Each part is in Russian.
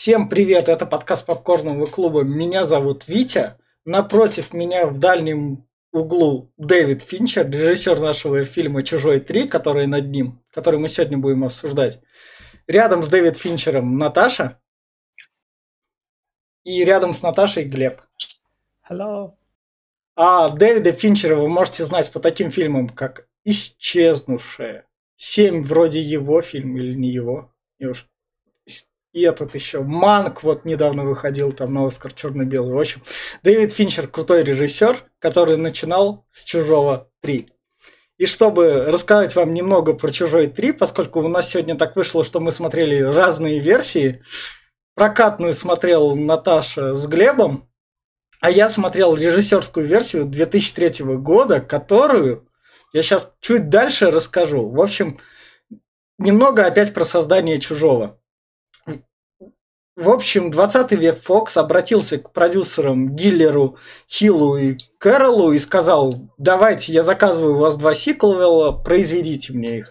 Всем привет, это подкаст Попкорного клуба. Меня зовут Витя. Напротив меня в дальнем углу Дэвид Финчер, режиссер нашего фильма «Чужой 3», который над ним, который мы сегодня будем обсуждать. Рядом с Дэвид Финчером Наташа. И рядом с Наташей Глеб. Hello. А Дэвида Финчера вы можете знать по таким фильмам, как «Исчезнувшая», «Семь» вроде его фильм или не его. И уж и этот еще Манк вот недавно выходил там на Оскар черно-белый. В общем, Дэвид Финчер крутой режиссер, который начинал с Чужого 3. И чтобы рассказать вам немного про Чужой 3, поскольку у нас сегодня так вышло, что мы смотрели разные версии, прокатную смотрел Наташа с Глебом, а я смотрел режиссерскую версию 2003 года, которую я сейчас чуть дальше расскажу. В общем, немного опять про создание чужого. В общем, 20 век Фокс обратился к продюсерам Гиллеру, Хиллу и Кэролу и сказал, давайте, я заказываю у вас два сиквела, произведите мне их.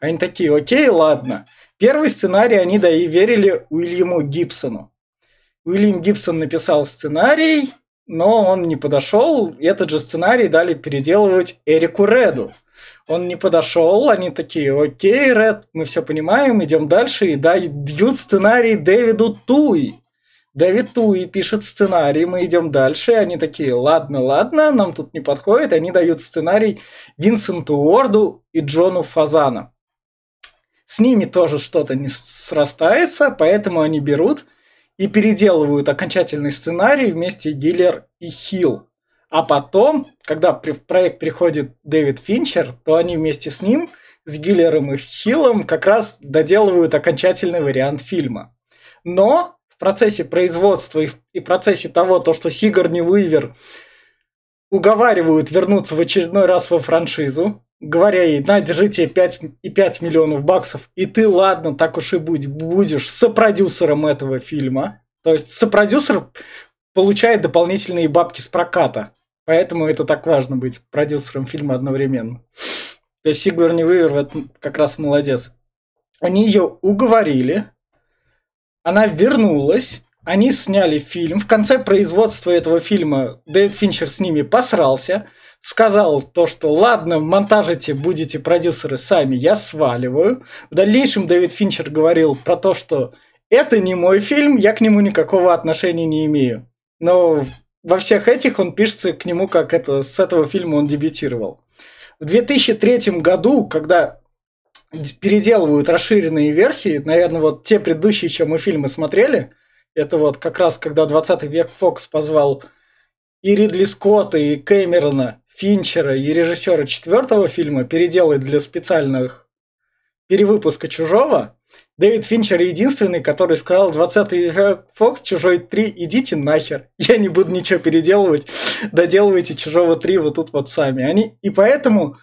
Они такие, окей, ладно. Первый сценарий они доверили Уильяму Гибсону. Уильям Гибсон написал сценарий, но он не подошел. Этот же сценарий дали переделывать Эрику Реду. Он не подошел, они такие, окей, Ред, мы все понимаем, идем дальше, и дают сценарий Дэвиду Туи. Дэвид Туи пишет сценарий, мы идем дальше, и они такие, ладно, ладно, нам тут не подходит, они дают сценарий Винсенту Уорду и Джону Фазана. С ними тоже что-то не срастается, поэтому они берут и переделывают окончательный сценарий вместе Гиллер и Хилл. А потом, когда в проект приходит Дэвид Финчер, то они вместе с ним, с Гиллером и Хиллом, как раз доделывают окончательный вариант фильма. Но в процессе производства и в процессе того, то, что Сигарни Уивер уговаривают вернуться в очередной раз во франшизу, говоря ей, на, держите 5, и 5 миллионов баксов, и ты, ладно, так уж и будь, будешь сопродюсером этого фильма. То есть сопродюсер получает дополнительные бабки с проката. Поэтому это так важно быть продюсером фильма одновременно. То есть Сигурни Уивер как раз молодец. Они ее уговорили, она вернулась, они сняли фильм. В конце производства этого фильма Дэвид Финчер с ними посрался, сказал то, что ладно, монтажите, будете продюсеры сами, я сваливаю. В дальнейшем Дэвид Финчер говорил про то, что это не мой фильм, я к нему никакого отношения не имею. Но во всех этих он пишется к нему, как это с этого фильма он дебютировал. В 2003 году, когда переделывают расширенные версии, наверное, вот те предыдущие, чем мы фильмы смотрели, это вот как раз когда 20 век Фокс позвал и Ридли Скотта, и Кэмерона, Финчера, и режиссера четвертого фильма переделать для специальных перевыпуска «Чужого», Дэвид Финчер единственный, который сказал 20 век Фокс, Чужой 3, идите нахер. Я не буду ничего переделывать. Доделывайте Чужого 3 вот тут вот сами. Они... И поэтому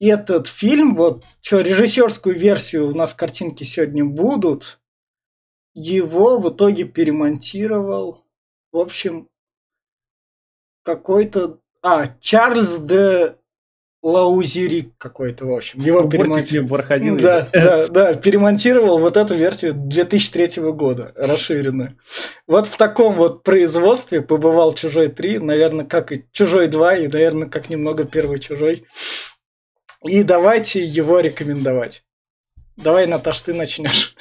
этот фильм, вот, что режиссерскую версию у нас картинки сегодня будут, его в итоге перемонтировал, в общем, какой-то... А, Чарльз де Лаузерик какой-то, в общем. Его перемонтировал. Да, да, да, перемонтировал вот эту версию 2003 года, расширенную. Вот в таком вот производстве побывал Чужой 3, наверное, как и Чужой 2, и, наверное, как немного Первый Чужой. И давайте его рекомендовать. Давай, Наташ, ты начнешь.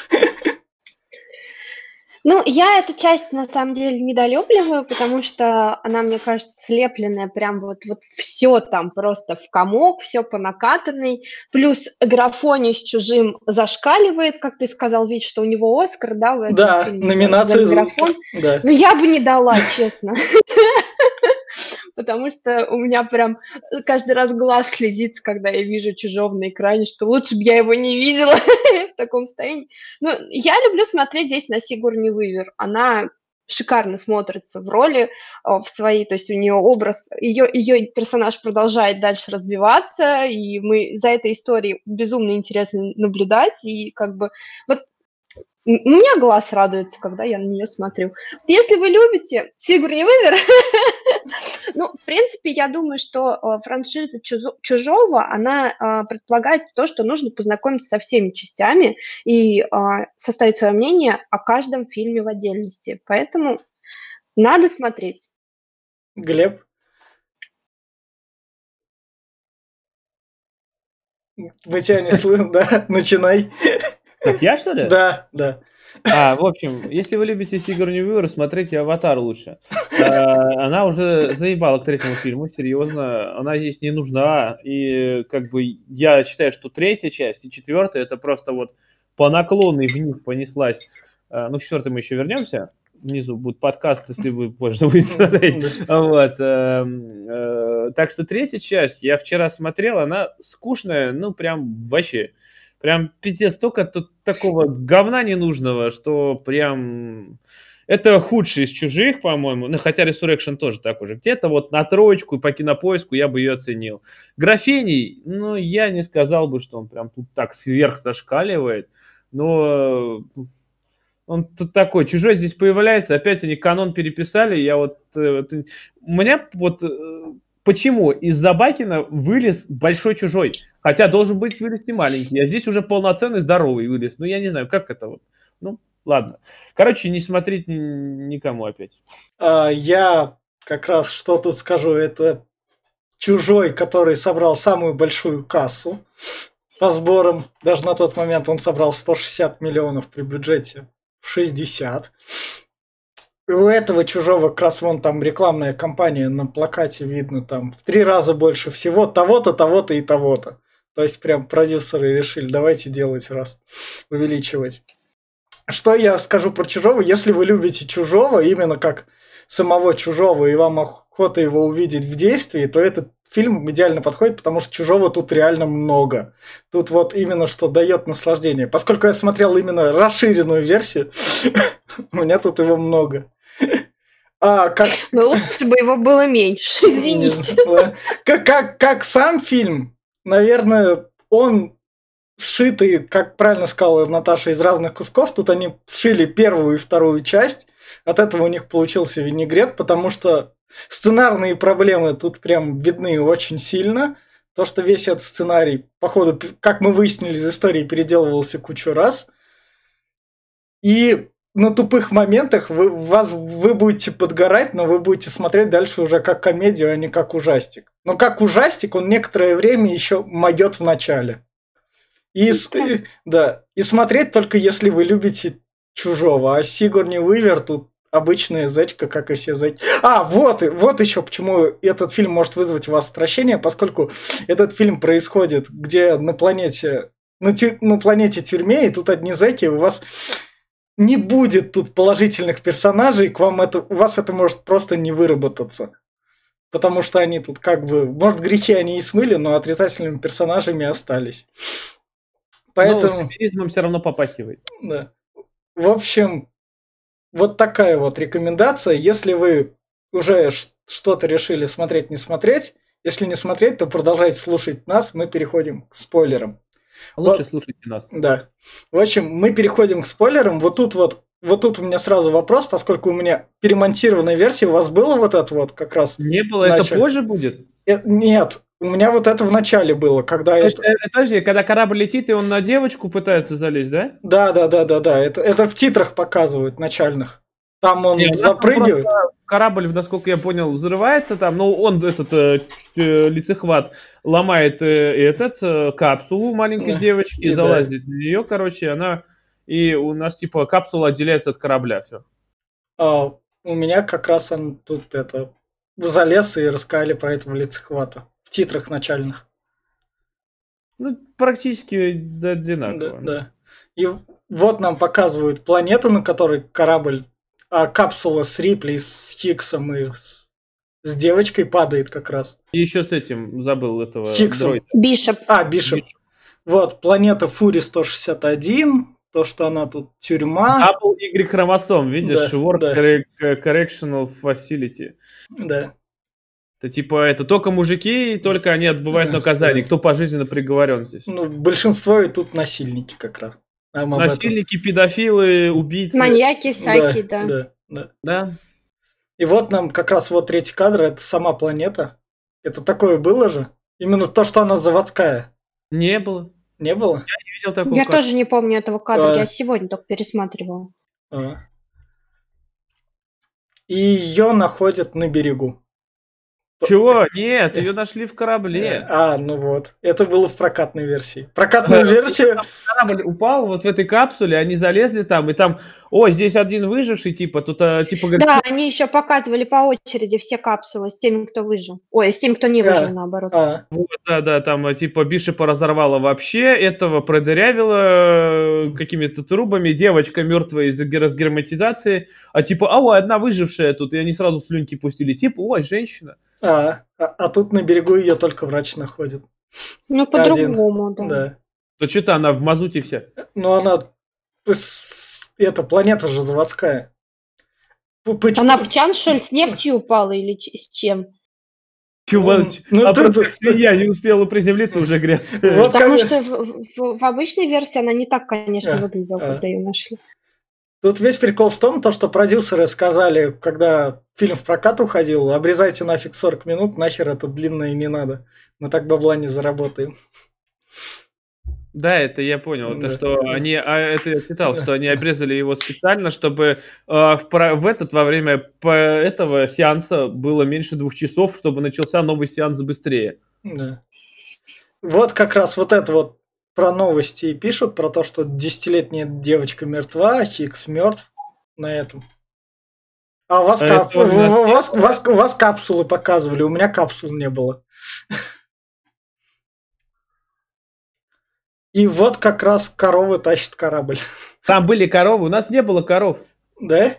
Ну, я эту часть на самом деле недолюбливаю, потому что она, мне кажется, слепленная прям вот, вот все там просто в комок, все по накатанной. Плюс графоний с чужим зашкаливает, как ты сказал, Вить, что у него Оскар, да, в этом да, фильме. номинация за графон. Да. Ну, я бы не дала, честно. Потому что у меня прям каждый раз глаз слезится, когда я вижу чужого на экране, что лучше бы я его не видела таком состоянии. Ну, я люблю смотреть здесь на Сигурни Вывер. Она шикарно смотрится в роли а, в своей, то есть у нее образ, ее, ее персонаж продолжает дальше развиваться, и мы за этой историей безумно интересно наблюдать, и как бы вот У меня глаз радуется, когда я на нее смотрю. Если вы любите Сигурни Вивер, ну, в принципе, я думаю, что э, франшиза Чужого, она э, предполагает то, что нужно познакомиться со всеми частями и э, составить свое мнение о каждом фильме в отдельности. Поэтому надо смотреть. Глеб? Мы тебя не слышим, да? Начинай. Так я, что ли? Да, да. А, в общем, если вы любите Сигурни Уивер, смотрите «Аватар» лучше. А, она уже заебала к третьему фильму, серьезно. Она здесь не нужна. И как бы я считаю, что третья часть и четвертая это просто вот по наклонной вниз понеслась. А, ну, к четвертой мы еще вернемся. Внизу будет подкаст, если вы позже будете смотреть. Вот. Эм, э, так что третья часть, я вчера смотрел, она скучная, ну, прям вообще. Прям пиздец, столько тут такого говна ненужного, что прям... Это худший из чужих, по-моему. Ну, хотя Resurrection тоже так уже. Где-то вот на троечку и по кинопоиску я бы ее оценил. Графений, ну, я не сказал бы, что он прям тут так сверх зашкаливает. Но он тут такой, чужой здесь появляется, опять они канон переписали, я вот... Э, у меня вот... Э, почему из-за Бакина вылез большой чужой? Хотя должен быть вылез маленький, а здесь уже полноценный здоровый вылез. Ну, я не знаю, как это вот. Ну, ладно. Короче, не смотреть никому опять. А, я как раз что тут скажу, это чужой, который собрал самую большую кассу по сборам. Даже на тот момент он собрал 160 миллионов при бюджете в 60 у этого чужого как раз вон там рекламная кампания на плакате видно там в три раза больше всего того-то, того-то и того-то. То есть прям продюсеры решили, давайте делать раз, увеличивать. Что я скажу про чужого? Если вы любите чужого, именно как самого чужого, и вам охота его увидеть в действии, то этот фильм идеально подходит, потому что чужого тут реально много. Тут вот именно что дает наслаждение. Поскольку я смотрел именно расширенную версию, у меня тут его много. А, как... Ну, лучше бы его было меньше, извините. Как, как, как сам фильм, наверное, он сшитый, как правильно сказала Наташа, из разных кусков. Тут они сшили первую и вторую часть. От этого у них получился винегрет, потому что сценарные проблемы тут прям видны очень сильно. То, что весь этот сценарий, походу, как мы выяснили из истории, переделывался кучу раз. И на тупых моментах вы, вас, вы будете подгорать, но вы будете смотреть дальше уже как комедию, а не как ужастик. Но как ужастик он некоторое время еще могет в начале. И, да, и смотреть только если вы любите чужого. А Сигурни Уивер тут обычная зечка, как и все зечки. А, вот, вот еще почему этот фильм может вызвать у вас отвращение, поскольку этот фильм происходит где на планете, на, тю, на планете тюрьме, и тут одни зеки, у вас не будет тут положительных персонажей, к вам это, у вас это может просто не выработаться. Потому что они тут как бы, может, грехи они и смыли, но отрицательными персонажами остались. Поэтому... Ну, все равно попахивает. Да. В общем, вот такая вот рекомендация. Если вы уже что-то решили смотреть, не смотреть, если не смотреть, то продолжайте слушать нас, мы переходим к спойлерам. Лучше вот, слушайте нас. Да. В общем, мы переходим к спойлерам. Вот тут вот вот тут у меня сразу вопрос, поскольку у меня перемонтированная версия, у вас было вот это вот как раз? Не было, начали. это позже будет? Э, нет, у меня вот это в начале было, когда это... Есть, э, подожди, когда корабль летит, и он на девочку пытается залезть, да? Да, да, да, да, да. Это, это в титрах показывают начальных. Там он Нет, запрыгивает. Корабль, насколько я понял, взрывается там, но он этот э, э, лицехват ломает э, этот э, капсулу маленькой девочки, и залазит да. на нее, короче, она и у нас типа капсула отделяется от корабля, все. А, у меня как раз он тут это залез и рассказали про этого лицехвата в титрах начальных. Ну, практически одинаково. Да, да. И вот нам показывают планету, на которой корабль а капсула с Рипли, с Хиксом и с, с девочкой падает как раз. И еще с этим забыл этого. Хиксом. Бишоп. А, Бишоп. Вот, планета Фури 161, то, что она тут тюрьма. Double Y хромосом, видишь? Да, Work да. Correctional Facility. Да. Это типа, это только мужики, и только они отбывают наказание. Кто пожизненно приговорен здесь? Ну, большинство и тут насильники как раз. Нам об этом. Насильники, педофилы, убийцы. Маньяки всякие, да. да, да. Да. И вот нам как раз вот третий кадр, это сама планета. Это такое было же? Именно то, что она заводская. Не было. Не было? Не видел такого. Я кадра. тоже не помню этого кадра, А. я сегодня только пересматривала. А. И ее находят на берегу. Чего? Нет, ее нашли в корабле. А, ну вот. Это было в прокатной версии. Прокатную версию... Корабль упал вот в этой капсуле, они залезли там, и там, о, здесь один выживший, типа, тут, а, типа, говорит, Да, они еще показывали по очереди все капсулы с теми, кто выжил. Ой, с теми, кто не Да. выжил, наоборот. А, Вот, да, да, там, а, типа, Бишепа разорвало вообще, этого продырявило э, какими-то трубами, девочка мертвая из-за ге- разгерметизации, а типа, а, ой, одна выжившая тут, и они сразу слюнки пустили, типа, ой, женщина. А, а, а тут на берегу ее только врач находит. Ну, по-другому, да. Да. То что-то она в мазуте вся. Но она... Это планета же заводская. П- поч- Она в чан, что ли, с нефтью упала или с чем? Чувак, ну, а ты- просто ты- свинья не успела приземлиться, уже грязь. Вот Потому как- что в, в- в обычной версии она не так, конечно, А, выглядела, а. когда ее нашли. Тут весь прикол в том, то, что продюсеры сказали, когда фильм в прокат уходил, обрезайте нафиг 40 минут, нахер это длинное не надо. Мы так бабла не заработаем. Да, это я понял. Это Да. что они, а, это я читал, Да. что они обрезали его специально, чтобы э, в, в этот во время этого сеанса было меньше двух часов, чтобы начался новый сеанс быстрее. Да. Вот как раз вот это вот про новости и пишут, про то, что десятилетняя девочка мертва, а Хикс мертв на этом. А у вас, А кап- у вас, у вас- у вас капсулы показывали, у меня капсул не было. И вот как раз корова тащит корабль. Там были коровы, у нас не было коров. Да?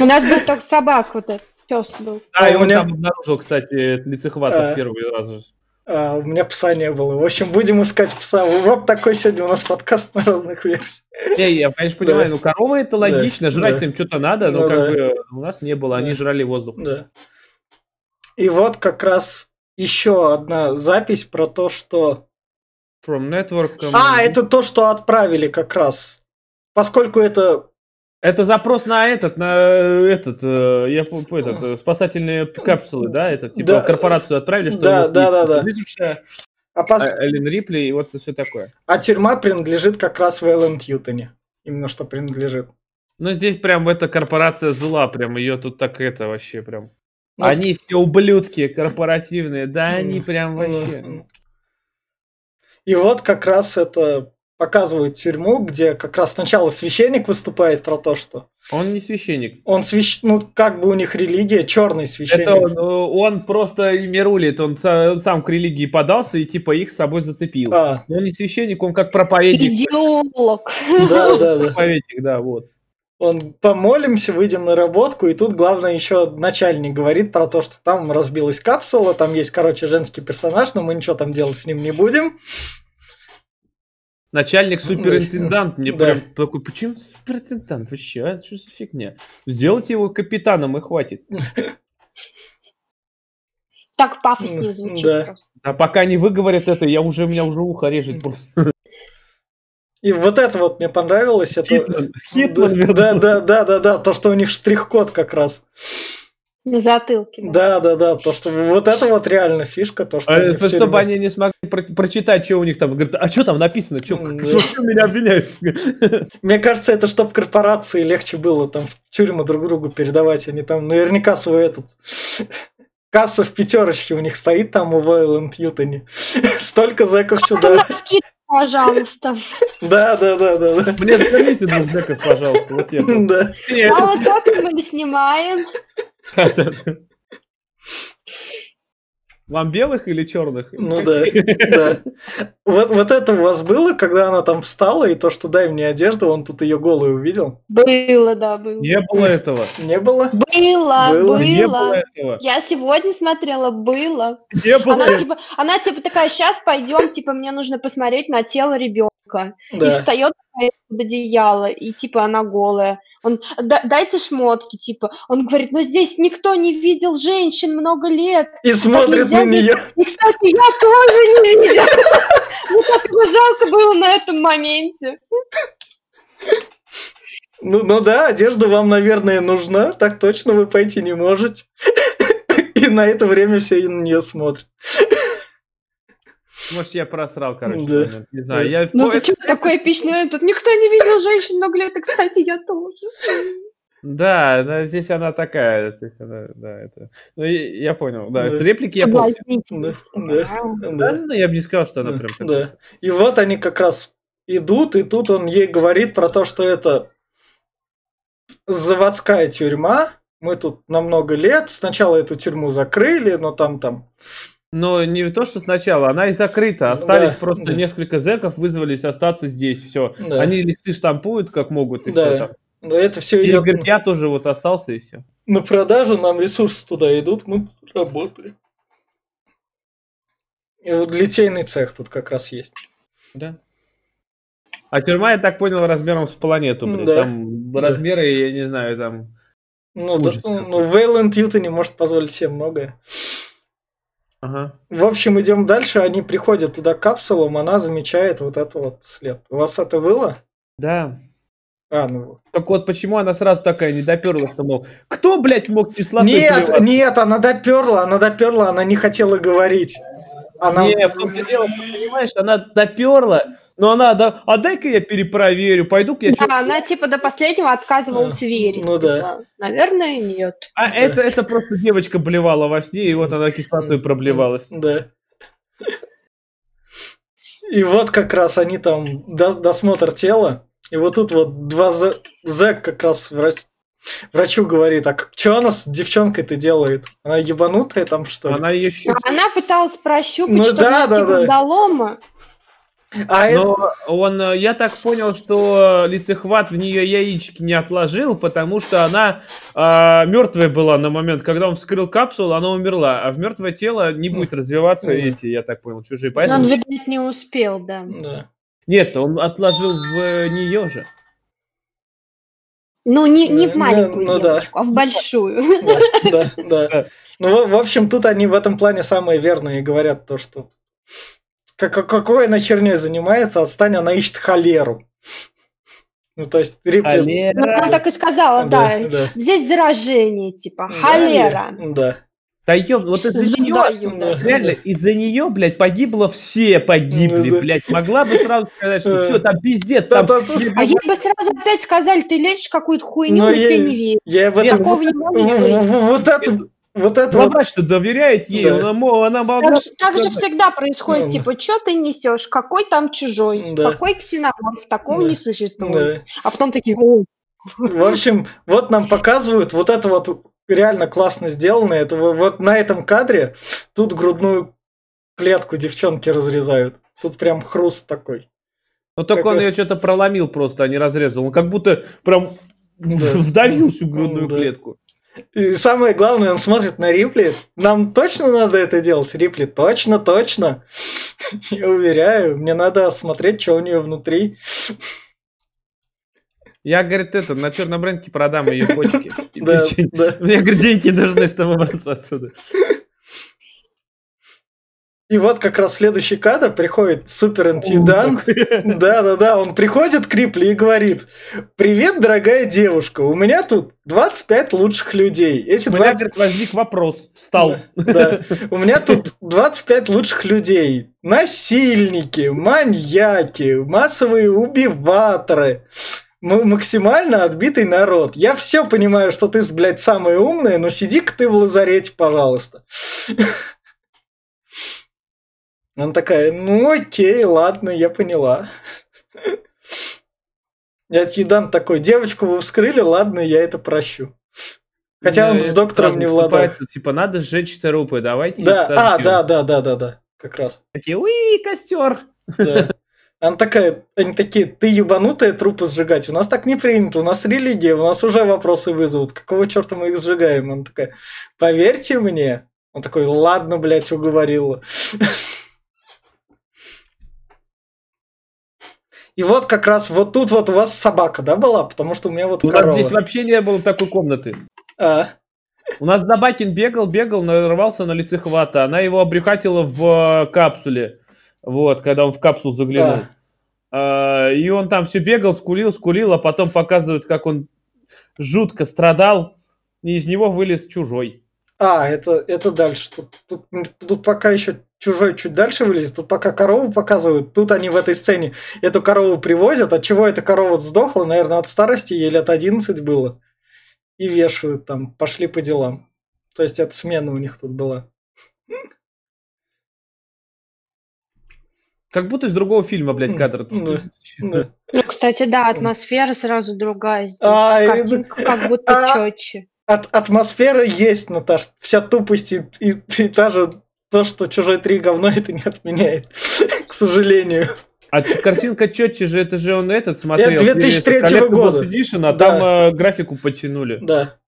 У нас был только собак, вот этот пес был. А, А, и у он меня- там обнаружил, кстати, лицехвата А. в первый раз. А, у меня пса не было. В общем, будем искать пса. Вот такой сегодня у нас подкаст на разных версиях. Не, я, конечно, понимаю, ну коровы это логично, жрать да. им что-то надо, но Ну как да. бы у нас не было, они Да. жрали воздух. Да. И вот как раз еще одна запись про то, что... From network. um, А, это то, что отправили как раз. Поскольку это... Это запрос на этот, на э, этот, э, я этот, э, спасательные капсулы, да, это типа Да. в корпорацию отправили, что Да, вот да, да, да. выжившая, А, пос- Эллен Рипли и вот все такое. а тюрьма принадлежит как раз Вэллен Тьютоне. Именно что принадлежит. Ну здесь прям эта корпорация зла, прям ее тут так это вообще прям. Ну, Они все ублюдки корпоративные, да они Ну, прям вообще. ну. И вот как раз это показывают тюрьму, где как раз сначала священник выступает про то, что Он не священник. он свящ... ну как бы у них религия черный священник. Это он, э, он просто ими рулит, он он сам к религии подался и типа их с собой зацепил. А, Но он не священник, он как проповедник. Идеолог. да, да, да. Проповедник, да, вот. Он помолимся, выйдем на работку, и тут главное еще начальник говорит про то, что там разбилась капсула, там есть, короче, женский персонаж, но мы ничего там делать с ним не будем. Начальник суперинтендант мне Да. прям такой, почему суперинтендант вообще, а? Что за фигня? Сделайте его капитаном и хватит. Так пафоснее звучит Да. просто. А пока не выговорят это, я уже, у меня уже ухо режет просто. И вот это вот мне понравилось. Это... Хитман, Хитман да, да, да, да, да, да, то, что у них штрих-код как раз. На затылке. да. Да, да, да, то, что вот это вот реально фишка, то, что А, они в это Чтобы они не смогли про- прочитать, что у них там. Говорят, а что там написано? Что да. меня обвиняют? Мне кажется, это чтобы корпорации легче было там в тюрьмы друг другу передавать. Они там наверняка свой этот... Касса в пятерочке у них стоит там у Вайланд Ютоне. Столько зэков сюда. Пожалуйста. Да, да, да, да, да. Мне замените двух зэков, пожалуйста. Вот я. Да. А вот так мы не снимаем. Вам белых или черных? Ну да, да. Вот, вот это у вас было, когда она там встала, и то, что дай мне одежду, он тут ее голую увидел? Было, да, было. Не было этого. Не было? Было, Было. Не было этого. Я сегодня смотрела, было. Не было Она типа, она типа такая, сейчас пойдем, типа мне нужно посмотреть на тело ребенка. И Да. встает такая под одеяло, и типа она голая. Он, «Да- дайте шмотки, типа. Он говорит, ну здесь никто не видел женщин много лет. И смотрит на нее. И, кстати, я тоже не видела. Мне так его жалко было на этом моменте. Ну, ну да, одежда вам, наверное, нужна. Так точно вы пойти не можете. И на это время все на нее смотрят. Может, я просрал, короче, Да. не знаю. Я Ну ты что, такой эпичный момент? Тут никто не видел женщин много лет. И, кстати, я тоже. Да, да, здесь она такая, то есть она, да, это... Ну, я понял, да, Да. реплики я помню. Соблазнительно. Да. Да, Да, ну, я бы не сказал, что она да, прям да. такая. И вот они как раз идут, и тут он ей говорит про то, что это заводская тюрьма. Мы тут на много лет. Сначала эту тюрьму закрыли, но там там. Но не то, что сначала, она и закрыта. Остались Да, просто да. несколько зэков, вызвались остаться здесь, все. Да. Они листы штампуют как могут, и Да. все там. Но это все И идет я тоже вот остался, и все. на продажу, нам ресурсы туда идут, мы работаем. И вот литейный цех тут как раз есть. Да. А тюрьма, я так понял, размером с планету, блин. Да. Там Да. размеры, я не знаю, там... Ну, да, ну, какой. ну, Вейланд Юта не может позволить себе многое. Ага. В общем, идем дальше. Они приходят туда капсулам, она замечает вот это вот след. У вас это было? Да. А, ну. Так вот, почему она сразу такая не доперла, что, мол, кто, блядь, мог кислотой Нет, плеваться? нет, она доперла, она доперла, она не хотела говорить. Она... Не, в том-то дело, понимаешь, она доперла, но она, да, а дай-ка я перепроверю, пойду-ка я... Да, она типа до последнего отказывалась верить. ну да. Типа, Наверное, нет. А это, это просто девочка блевала во сне, и вот она кислотой проблевалась. Да. И вот как раз они там до- досмотр тела, и вот тут вот два зэ- зэк как раз врач, врачу говорит, а что она с девчонкой-то делает? Она ебанутая там что ли? Она ее щупала. Она пыталась прощупать, Ну чтобы да, найти да, да. А это... Но он, э, я так понял, что лицехват в нее яички не отложил, потому что она мертвая была на момент, когда он вскрыл капсулу, она умерла, а в мертвое тело не будет развиваться эти, я так понял, чужие. Но Поэтому... он, видать, не успел, да. Да. Нет, он отложил в нее же. Ну, не, не в Ну, маленькую ну да. девочку, а в большую. Да, да, да. Ну, в общем, тут они в этом плане самые верные говорят то, что как, какой она херней занимается, отстань, она ищет холеру. Ну, то есть, Рипли... Холера. Ну, она так и сказала, да. да. Здесь заражение, типа, Да, холера. Да. Да ёб, вот из-за нее, да. реально, из-за нее, блядь, погибло все погибли, да. блядь. Могла бы сразу сказать, что все, там пиздец, Да, там... да, да. А ей бы сразу опять сказали, ты лечишь какую-то хуйню, Но мы я- тебе не верим. Я в Нет, этом... Такого не может быть. Вот это... Вот это Ну, вот... врач-то доверяет ей, Да. она, мо- она могла... Так, же- так же всегда происходит, Ну, типа, что ты несешь, какой там чужой, Да. какой ксеноморф, такого Да. не существует. Да. А потом такие, «Ой, В общем, вот нам показывают вот это вот реально классно сделано. Это во- вот на этом кадре тут грудную клетку девчонки разрезают. Тут прям хруст такой. Ну, только он Какой- ее что-то проломил просто, а не разрезал. Он как будто прям вдавил всю грудную Да. клетку. И самое главное, он смотрит на Рипли. Нам точно надо это делать, Рипли? Точно, точно. Я уверяю, мне надо смотреть, что у нее внутри. Я, говорит, это, на черном рынке продам ее почки. Да, да. Мне, говорит, деньги нужны, чтобы выбраться отсюда. И вот как раз следующий кадр приходит супер интендант. Да, да, да. Он приходит к Рипли и говорит: Привет, дорогая девушка. У меня тут 25 лучших людей. Эти У меня, 20... говорит, возник вопрос. Встал. Да. У меня тут 25 лучших людей. Насильники, маньяки, массовые убиваторы. максимально отбитый народ. Я все понимаю, что ты, блядь, самая умная, но сиди-ка ты в лазарете, пожалуйста. Она такая, ну окей, ладно, я поняла. И адъютант такой, девочку вы вскрыли, ладно, я это прощу. Хотя он с доктором не в ладах. вступается, Типа, надо сжечь трупы, давайте Да, а, да, да, да, да, да, как раз. Такие, уи, костер. Она такая, они такие, ты ебанутая трупы сжигать? У нас так не принято, у нас религия, у нас уже вопросы вызовут. Какого черта мы их сжигаем? Она такая, поверьте мне. Он такой, ладно, блядь, уговорила. И вот как раз вот тут вот у вас собака, да, была? Потому что у меня вот У нас корова. здесь вообще не было такой комнаты. А, У нас Забакин бегал, бегал, нарвался на лицехвата. Она его обрюхатила в э, капсуле. Вот, когда он в капсулу заглянул. А, И он там все бегал, скулил, скулил, а потом показывают, как он жутко страдал, и из него вылез чужой. а, это, это дальше. Тут, тут, тут пока еще чужой чуть дальше вылезет, тут пока корову показывают, тут они в этой сцене эту корову привозят, от чего эта корова сдохла, наверное, от старости, ей лет 11 было, и вешают там, пошли по делам. То есть это смена у них тут была. Как будто из другого фильма, блядь, кадр. Да. Да. Ну, кстати, да, атмосфера сразу другая здесь. А, и- Картинка как будто а, четче. От, атмосфера есть, Наташ. Вся тупость и, и, и даже то, что чужой три говно, это не отменяет. К сожалению. А картинка четче же, это же он этот смотрел. Это 2003 это Collectibles года. Edition, а Да. там э, графику подтянули. Да.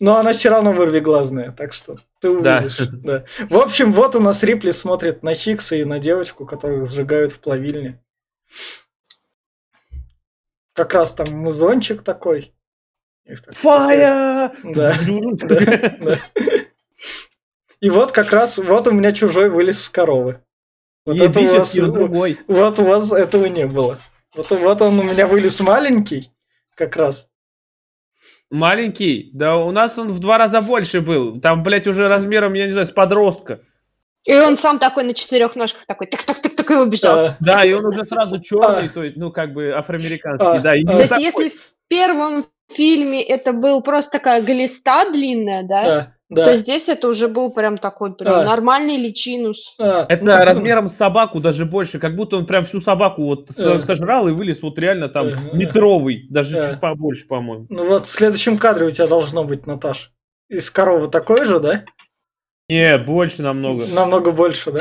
Но она все равно вырвиглазная, так что ты Да. увидишь. Да. В общем, вот у нас Рипли смотрит на Хикса и на девочку, которых сжигают в плавильне. Как раз там музончик такой. Фая! Да. Да, да. И вот как раз, вот у меня чужой вылез с коровы. Вот это у вас, другой. вот у вас этого не было. Вот, вот он у меня вылез маленький, как раз. Маленький, да у нас он в два раза больше был. Там, блядь, уже размером, я не знаю, с подростка. И он сам такой на четырех ножках такой, так-так-так-так и убежал. А, Да, и он уже сразу черный, А. то есть, ну, как бы афроамериканский, А, да. И а. То есть такой. если в первом фильме это был просто такая глиста длинная, да, да, то здесь это уже был прям такой прям А. нормальный личинус. А, Это ну, размером с собаку даже больше, как будто он прям всю собаку вот Э. сожрал и вылез вот реально там Э. метровый, даже Э. чуть побольше, по-моему. Ну вот в следующем кадре у тебя должно быть, Наташ. Из коровы такой же, да? Не, больше намного. Намного больше, да?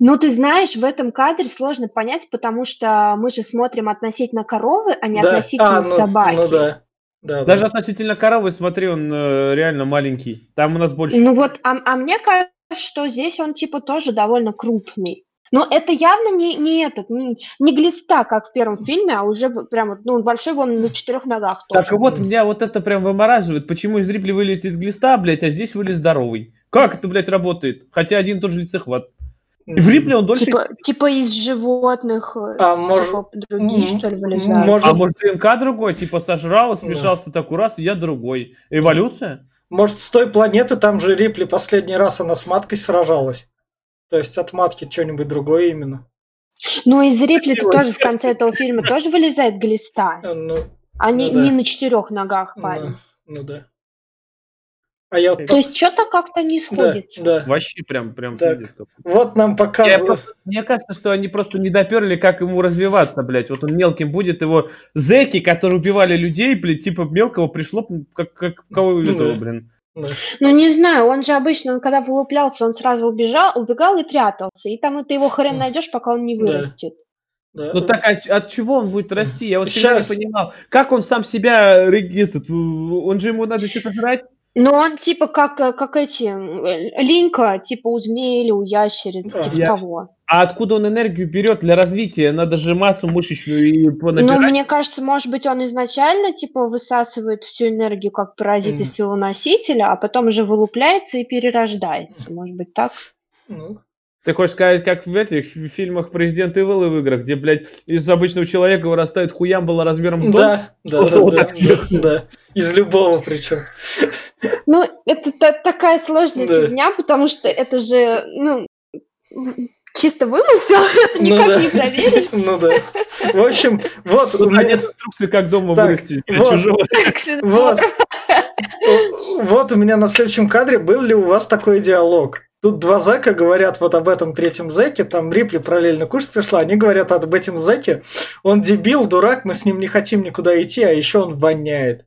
Ну, ты знаешь, в этом кадре сложно понять, потому что мы же смотрим относительно коровы, а не да. относительно А, ну, собаки. Ну да. Да Даже да. относительно коровы, смотри, он э, реально маленький. Там у нас больше. Ну вот, а, а мне кажется, что здесь он типа тоже довольно крупный. Но это явно не, не этот, не, не глиста, как в первом фильме, а уже прям вот, ну, большой вон на четырех ногах тоже. Так и вот меня вот это прям вымораживает. Почему из Рипли вылезет глиста, блядь, а здесь вылез здоровый? Как это, блядь, работает? Хотя один и тот же лицехват. И в Рипли он дольше... Типа, типа из животных, э, А может- типа, другие, что ли, вылезают? может- А может ДНК другой, типа сожрал, смешался такой раз, и я другой. Эволюция? Может, с той планеты там же Рипли последний раз она с маткой сражалась. То есть от матки что-нибудь другое именно. Ну, из Рипли Красиво. тоже в конце этого фильма тоже вылезает глиста, Э, Ну, не, Ну да. не на четырех ногах парень. ну, ну да. А я вот То есть что-то как-то не да, сходится. да. Вообще прям, прям. Вот нам Я показывают. просто- мне кажется, что они просто не доперли, как ему развиваться, блядь. Вот он мелким будет, его зэки, которые убивали людей, блядь, типа мелкого пришло, как, как кого Ну этого, да. блин. Да. Ну, не знаю, он же обычно, он когда вылуплялся, он сразу убежал, убегал и прятался. И там это его хрен найдешь, пока он не Да. вырастет. Да. Ну так от, от чего он будет расти? Я вот Щас. не понимал. Как он сам себя, ре- этот, э, он же ему надо что-то жрать? Но он типа как, э, как эти, э, линька, типа у змеи или у ящериц, Да. типа Я- того. А откуда он энергию берет для развития? Надо же массу мышечную и Ну, понабирать. мне кажется, может быть, он изначально, типа, высасывает всю энергию как паразит Мгм. из своего носителя, а потом уже вылупляется и перерождается. Может быть, так? Ну, Ты хочешь сказать, как в этих фи- фильмах Президент Ивл в играх, где, блядь, из обычного человека вырастает хуямбала размером с дом? да, да, да, Вот да, да, да. Из любого причем. Ну, это та- такая сложная Да. фигня, потому что это же, ну, чисто вымысел, это Ну никак да. не проверишь. Ну да. В общем, вот у меня... нет инструкции, как дома Так, вырастить вот. чужого. Вот. Вот у меня на следующем кадре был ли у вас такой диалог? Тут два зэка говорят вот об этом третьем зэке, там Рипли параллельно кушать пришла, они говорят об этом зэке, он дебил, дурак, мы с ним не хотим никуда идти, а еще он воняет.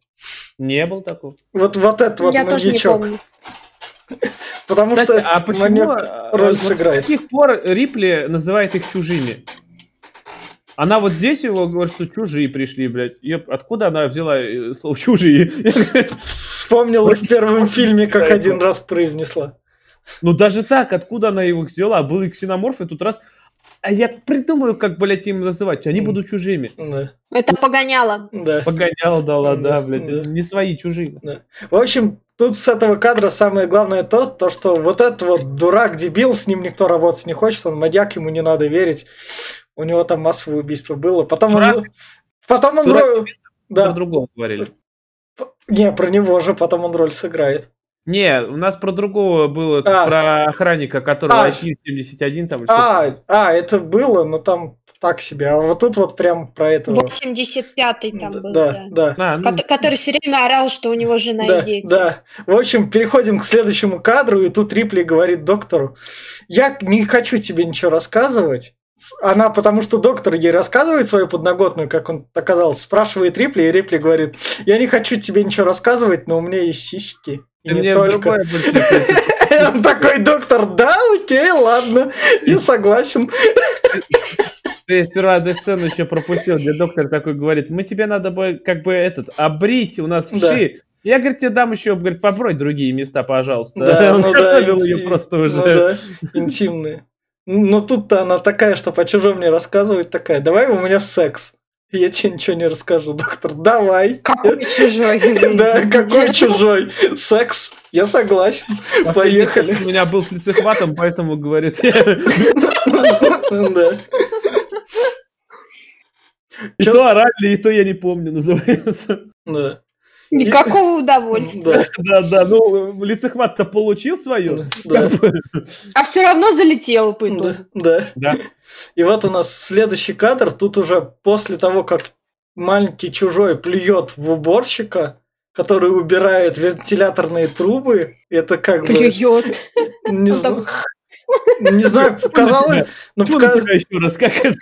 Не был такого. Вот, вот это вот Я тоже не маньячок. помню. Потому Кстати, что а почему э, роль вот с сыграет. каких пор Рипли называет их чужими? Она вот здесь его говорит, что чужие пришли, блядь. Её- откуда она взяла э, слово чужие? Вспомнила в первом фильме, как один раз произнесла. Ну даже так, откуда она его взяла? Был и ксеноморф, и тут раз... а я придумаю, как, блядь, им называть. Они будут чужими. Да, Это погоняло. да. Погонял, дала, да, Да, блядь. да. Не свои, чужие. В общем, тут с этого кадра самое главное то, то что вот этот вот дурак-дебил, с ним никто работать не хочет, он маньяк, ему не надо верить. У него там массовое убийство было. Потом он... Дурак? Потом он Дурак роль... Да, Про другого говорили. не, про него же потом он роль сыграет. Не, у нас про другого было, А. про охранника, который А, IQ-71 там. А, а, это было, но там так себе. А вот тут вот прям про этого. 85-й там был, да, да. да. А, ну, Ко- Который все время орал, что у него жена Да, и дети. да. В общем, переходим к следующему кадру, и тут Рипли говорит доктору, я не хочу тебе ничего рассказывать. Она, потому что доктор ей рассказывает свою подноготную, как он оказалось, спрашивает Рипли, и Рипли говорит, я не хочу тебе ничего рассказывать, но у меня есть сиськи. И ты не мне только. Он такой, доктор, да, окей, ладно, я согласен. Ты сперва эту сцену еще пропустил, где доктор такой говорит, мы тебе надо бы как бы этот, обрить у нас вши. Я, говорит, тебе дам еще, говорит, поброй другие места, пожалуйста. Да, Он ну да, готовил ее просто ну уже. да, интимные. Но тут-то она такая, что по чужому не рассказывать, такая, давай у меня секс. Я тебе ничего не расскажу, доктор, давай. Какой чужой. Да, какой чужой секс? Я согласен. Поехали. У меня был с лицехватом, поэтому, говорит, Да. и то орали, и то я не помню, называется. Да. Никакого удовольствия. Да. Да, да, ну, лицехват-то получил свое. А все равно залетел по итогу. Да. Да. И вот у нас следующий кадр. Тут уже после того, как маленький чужой плюет в уборщика, который убирает вентиляторные трубы, это как бы... Плюет. Не, знаю, не знаю, показалось... на пока- еще раз, как это?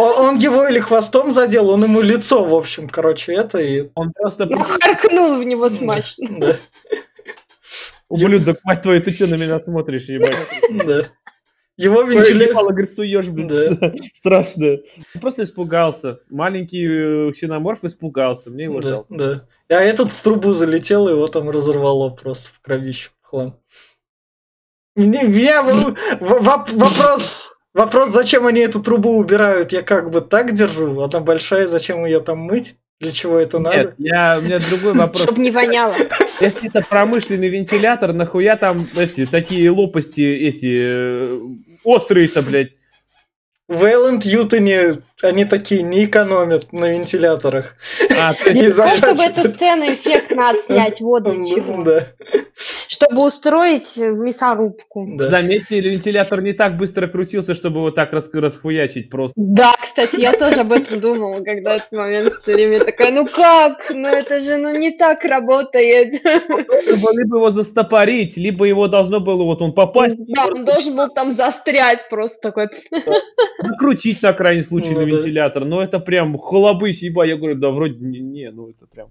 Он, он его или хвостом задел, он ему лицо, в общем, короче, это и... Он просто Ну, харкнул в него смачно. Да, ублюдок, мать твою, ты что на меня смотришь, ебать? да. Его вентилятор... ебало, говорит, суешь, блин. Да. Страшно. Он просто испугался. Маленький э, ксеноморф испугался. Мне его Да, жалко. да. А этот в трубу залетел, и его там разорвало просто в кровищу в хлам. Мне, меня в- в- воп- вопрос, вопрос, зачем они эту трубу убирают, я как бы так держу, она большая, зачем ее там мыть? Для чего это Нет, надо? я, у меня другой вопрос. Чтобы не воняло. Если это промышленный вентилятор, нахуя там эти такие лопасти, эти э, острые-то, блядь? Вейланд Ютоне, они такие не экономят на вентиляторах. А, Не Ну, чтобы эту сцену эффектно отснять, вот для чего. Да, Чтобы устроить э, мясорубку. да. заметьте, вентилятор не так быстро крутился, чтобы вот так рас- расхуячить просто. Да, кстати, я тоже об этом думала, когда этот момент все время такая, ну как? Ну это же ну не так работает. Либо, либо его застопорить, либо его должно было вот он попасть, Да, он должен был там застрять просто такой. накрутить на крайний случай Ну на да. Вентилятор. Но это прям холобысь, еба. Я говорю, да вроде не, не, ну это прям...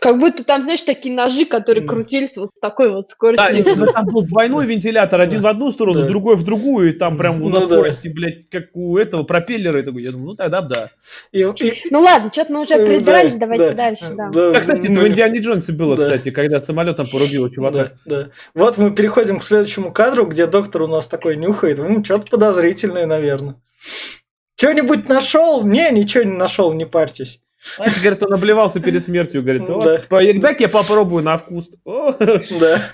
Как будто там, знаешь, такие ножи, которые Мгм. крутились вот с такой вот Да, скоростью. и ну, там был двойной вентилятор, один в одну сторону, Да. другой в другую, и там прям Ну на да. скорости, блядь, как у этого пропеллера. Я думаю, ну тогда да. Ну ладно, что-то мы уже э, придрались, да, давайте да, дальше, да. да, кстати, это в Индиане Джонсе было, Да. кстати, когда самолетом порубило чувака. Да, да. Вот мы переходим к следующему кадру, где доктор у нас такой нюхает. Ну, что-то подозрительное, наверное. Что-нибудь нашел? Не, ничего не нашел, не парьтесь. А, Говорит, он обливался перед смертью, говорит, «О, Да. по- я попробую на вкус. О, Да,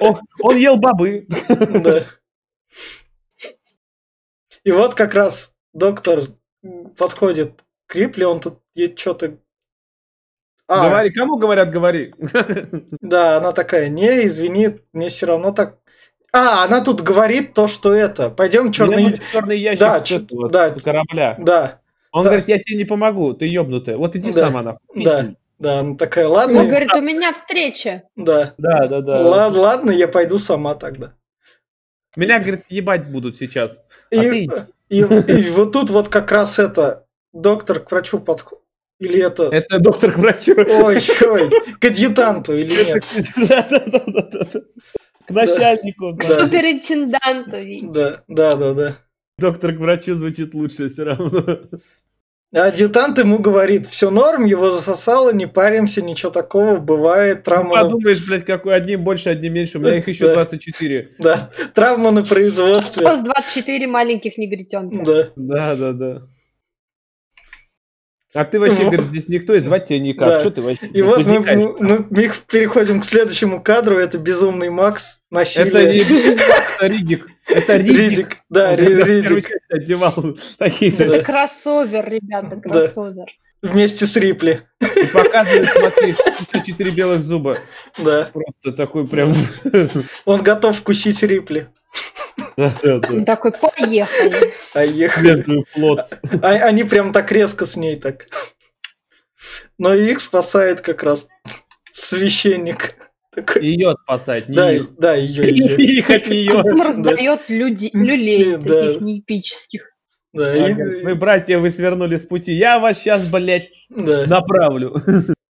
о, он ел бобы. да. И вот как раз доктор подходит к Рипли, он тут что-то... А, Говори, кому говорят, говори. да, она такая, не, извини, мне все равно так... А, она тут говорит то, что это. Пойдем черный... черный ящик Да, с, этого, да. с корабля. Да, Он Да. говорит, я тебе не помогу, ты ебнутая. Вот иди Да, сама нахуй. да. да, она такая, ладно, Он говорит, у меня встреча. да. Да, да, да. Ладно, ладно, я пойду сама тогда. Меня, говорит, ебать будут сейчас. И, А ты? и, и вот тут вот как раз это доктор к врачу подходит. Или это... Это доктор к врачу. Ой, ой, к адъютанту или нет? К начальнику. К да. Да. суперинтенданту, видите. Да, да, да, да. Доктор к врачу звучит лучше все равно. А адъютант ему говорит, все норм, его засосало, не паримся, ничего такого, бывает, Ну, травма, на- подумаешь, блядь, какой одним больше, одним меньше. У меня их еще Да. 24. да, травма на производстве. Осталось 24 маленьких негритенка. Да. Да, да, да. А ты вообще, Ну. говорит, здесь никто, и звать тебя никак. Да. Что ты вообще И вот мы, мы- мы переходим к следующему кадру, это безумный Макс, насилие. это Ридик. Это Ридик. Ридик, да, Ридик, одевал такие же. Это кроссовер, ребята, кроссовер. вместе с Рипли, И показывает, смотри, четыре белых зуба. да. Просто такой прям... Он готов вкусить Рипли. Да, да, да. Он такой, поехали. А ехали. Лентую плот. А- Они прям так резко с ней так. Но их спасает как раз священник. Такой, Ее спасать, не да, их. да, ее. Их от нее. Он раздает люди, люлей таких неэпических. Да, и- Вы, братья, вы свернули с пути. Я вас сейчас, блядь, да. направлю.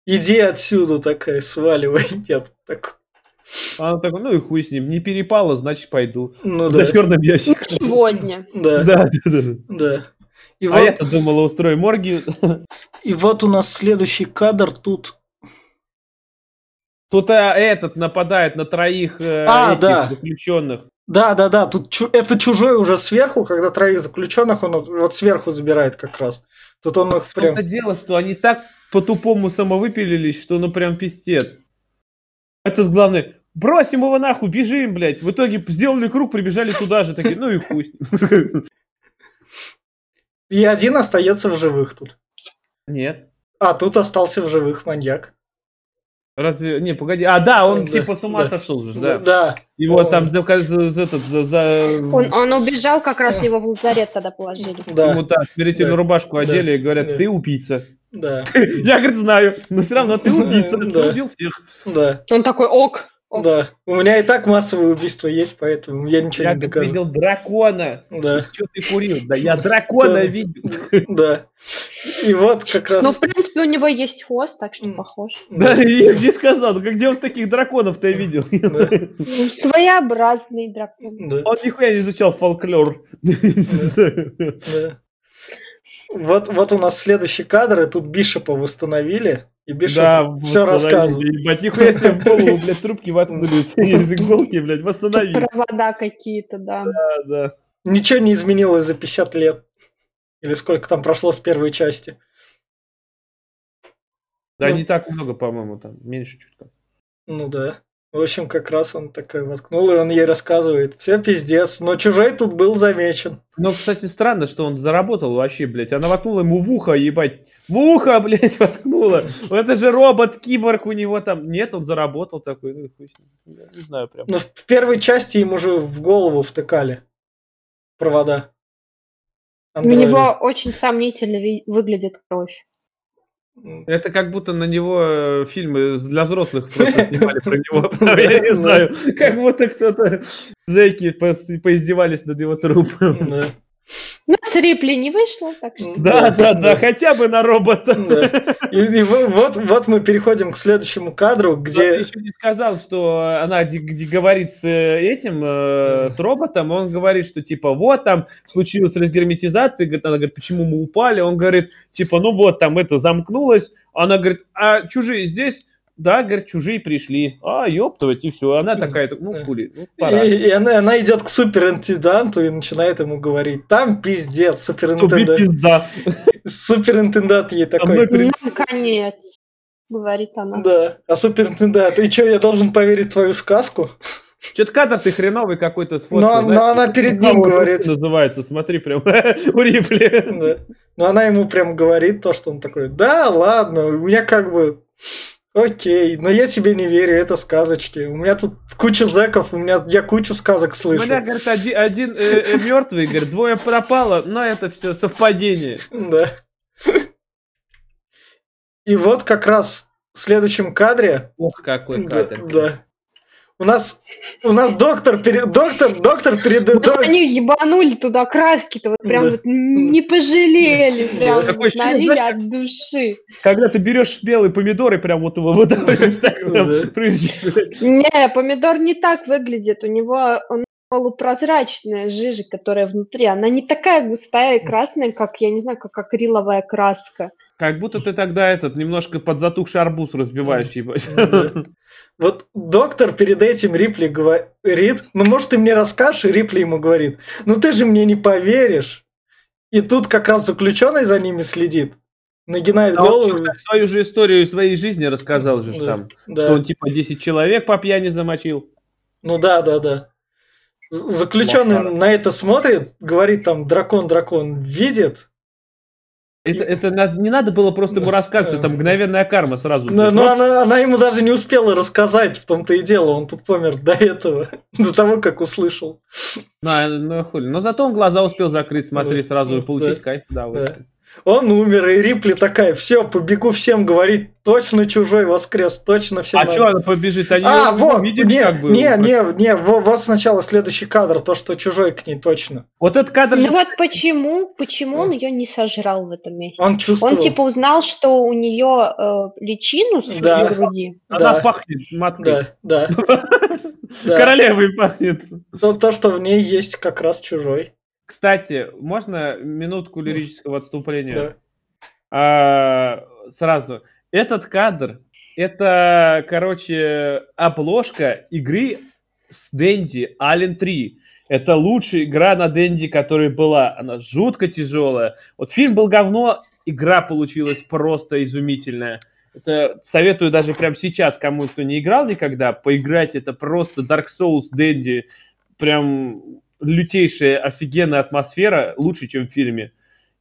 Иди отсюда такая, сваливай. Я такой. А он такой, ну и хуй с ним. Не перепало, значит пойду. Ну За да, черным ящиком. Сегодня. да, Да, да, да. да. И А вот, я-то думала, устрою морги. и вот у нас следующий кадр тут. Тут а, этот нападает на троих э, А, этих да. заключенных. Да, да, да, тут чу- это чужой уже сверху, когда троих заключенных он вот- сверху забирает как раз. Тут он их прям... том-то дело, что они так по-тупому самовыпилились, что ну прям пиздец. Этот главный, бросим его нахуй, бежим, блядь. В итоге сделали круг, прибежали туда же, такие, ну и хуй. И один остается в живых тут. Нет. А, тут остался в живых маньяк. Разве... Не, погоди. А, да, он Да, типа с ума да. сошел же, да. Да. Его Он- там за, за- за этот, за, за- Он, он убежал, как раз его в лазарет тогда положили. Да, ему да, смирительную Да. рубашку Да. одели и говорят, Да. ты убийца. да, Я, говорит, знаю, но все равно ты убийца, ты Да. убил всех. да, Он такой, ок. Да. У меня и так массовые убийства есть, поэтому я ничего Я не докажу. видел дракона. Да, Что ты курил? Да я дракона видел. да. И вот как раз... Ну, в принципе, у него есть хвост, так что похож. Да, я не сказал, ну как где он таких драконов-то я видел? Ну, Своеобразный дракон. Он нихуя не изучал фолклор. да. Вот, вот у нас следующий кадр, и тут Бишопа восстановили, и Бишоп Да, все рассказывает. Ебать, нихуя себе в голову, блядь, трубки воткнули из иголки, блядь, восстановили. Провода какие-то, да. Да, да. Ничего не изменилось за 50 лет. Или сколько там прошло с первой части. Да Ну. не так много, по-моему, там, меньше чуть-чуть. Ну да. В общем, как раз он такой воткнул, и он ей рассказывает. Все пиздец, но чужой тут был замечен. Но, кстати, странно, что он заработал вообще, блядь. Она воткнула ему в ухо, ебать. В ухо, блядь, воткнула. Это же робот-киборг у него там. Нет, он заработал такой. Ну, не знаю прям. Но в первой части им уже в голову втыкали провода. У Андроида. него очень сомнительно выглядит кровь. Это как будто на него э, фильмы для взрослых просто снимали про него. Я не знаю. Как будто кто-то зэки поиздевались над его трупом. Ну, с Рипли не вышло, так что... Да, да, да, хотя бы на робота. да. И, и во- вот, вот мы переходим к следующему кадру, Где... где... еще не сказал, что она говорит с э, этим, э, с роботом, он говорит, что типа вот там случилась разгерметизация, она говорит, почему мы упали, он говорит, типа, ну вот там это замкнулось, она говорит, а чужие здесь? Да, говорит, чужие пришли. А, ёптывать, и все. Она такая, ну, хули, ну, пора. И, и она, она идет к суперинтенданту и начинает ему говорить, там пиздец, Тебе суперинтендант. пизда. Суперинтендант ей такой, Ну, конец, говорит она. да, а суперинтендант, и что, я должен поверить в твою сказку? Что-то кадр ты хреновый какой-то сфоткал. Но- но знаешь, она как перед «Мама, ним говорит». Называется, смотри, прям у Рипли. Да. Но она ему прям говорит то, что он такой, да, ладно, у меня как бы, окей, но я тебе не верю, это сказочки. У меня тут куча зэков, у меня, я кучу сказок У слышу. меня, говорит, один, один мертвый, говорит, двое пропало, но это все совпадение. Да. И вот как раз в следующем кадре, Ох, какой кадр. да, у нас, у нас доктор, перед, доктор, доктор перед... Вот до- они ебанули туда краски-то, вот прям Да. вот не пожалели, прям Такое вот ощущение, налили знаешь, от души. Когда ты берешь белые помидоры, прям вот его выдавливаешь, так прям Да. прыщик. Не, помидор не так выглядит, у него он полупрозрачная жижа, которая внутри. Она не такая густая и красная, как, я не знаю, как акриловая краска. Как будто ты тогда этот немножко подзатухший арбуз разбиваешь, ебать. Вот доктор перед этим Рипли говорит, ну может ты мне расскажешь, и Рипли ему говорит, ну ты же мне не поверишь. И тут как раз заключенный за ними следит. Нагинает А он голову. чё-то свою же историю своей жизни рассказал же Да, там. да. Что он типа 10 человек по пьяни замочил. Ну да, да, да. Заключенный Лошара. на это смотрит, говорит там дракон, дракон, видит. Это, это на- не надо было просто ему рассказывать, это мгновенная карма сразу. Но, но Вот она, она ему даже не успела рассказать, в том-то и дело. Он тут помер до этого, до того, как услышал. На, ну, хули. Но зато он глаза успел закрыть, смотри, Да, сразу и да, получить кайф. Да, да. Он умер, и Рипли такая, все, побегу всем говорить, точно чужой воскрес, точно все. А что она побежит? Они А, вот, видят не, как бы. не, не, не, во- вот сначала следующий кадр, то, что чужой к ней точно. Вот этот кадр... Ну вот почему, почему он ее не сожрал в этом месте? Он чувствовал. Он типа узнал, что у нее э, личину с Да. груди. Она да. пахнет маткой. Да, да. Королевой пахнет. То, что в ней есть как раз чужой. Кстати, можно минутку лирического отступления? Да. А, сразу. Этот кадр, это, короче, обложка игры с Дэнди Alien 3. Это лучшая игра на Дэнди, которая была. Она жутко тяжелая. Вот фильм был говно, игра получилась просто изумительная. Это советую даже прямо сейчас, кому кто не играл никогда, поиграть. Это просто Dark Souls Дэнди. Прям лютейшая, офигенная атмосфера, лучше, чем в фильме.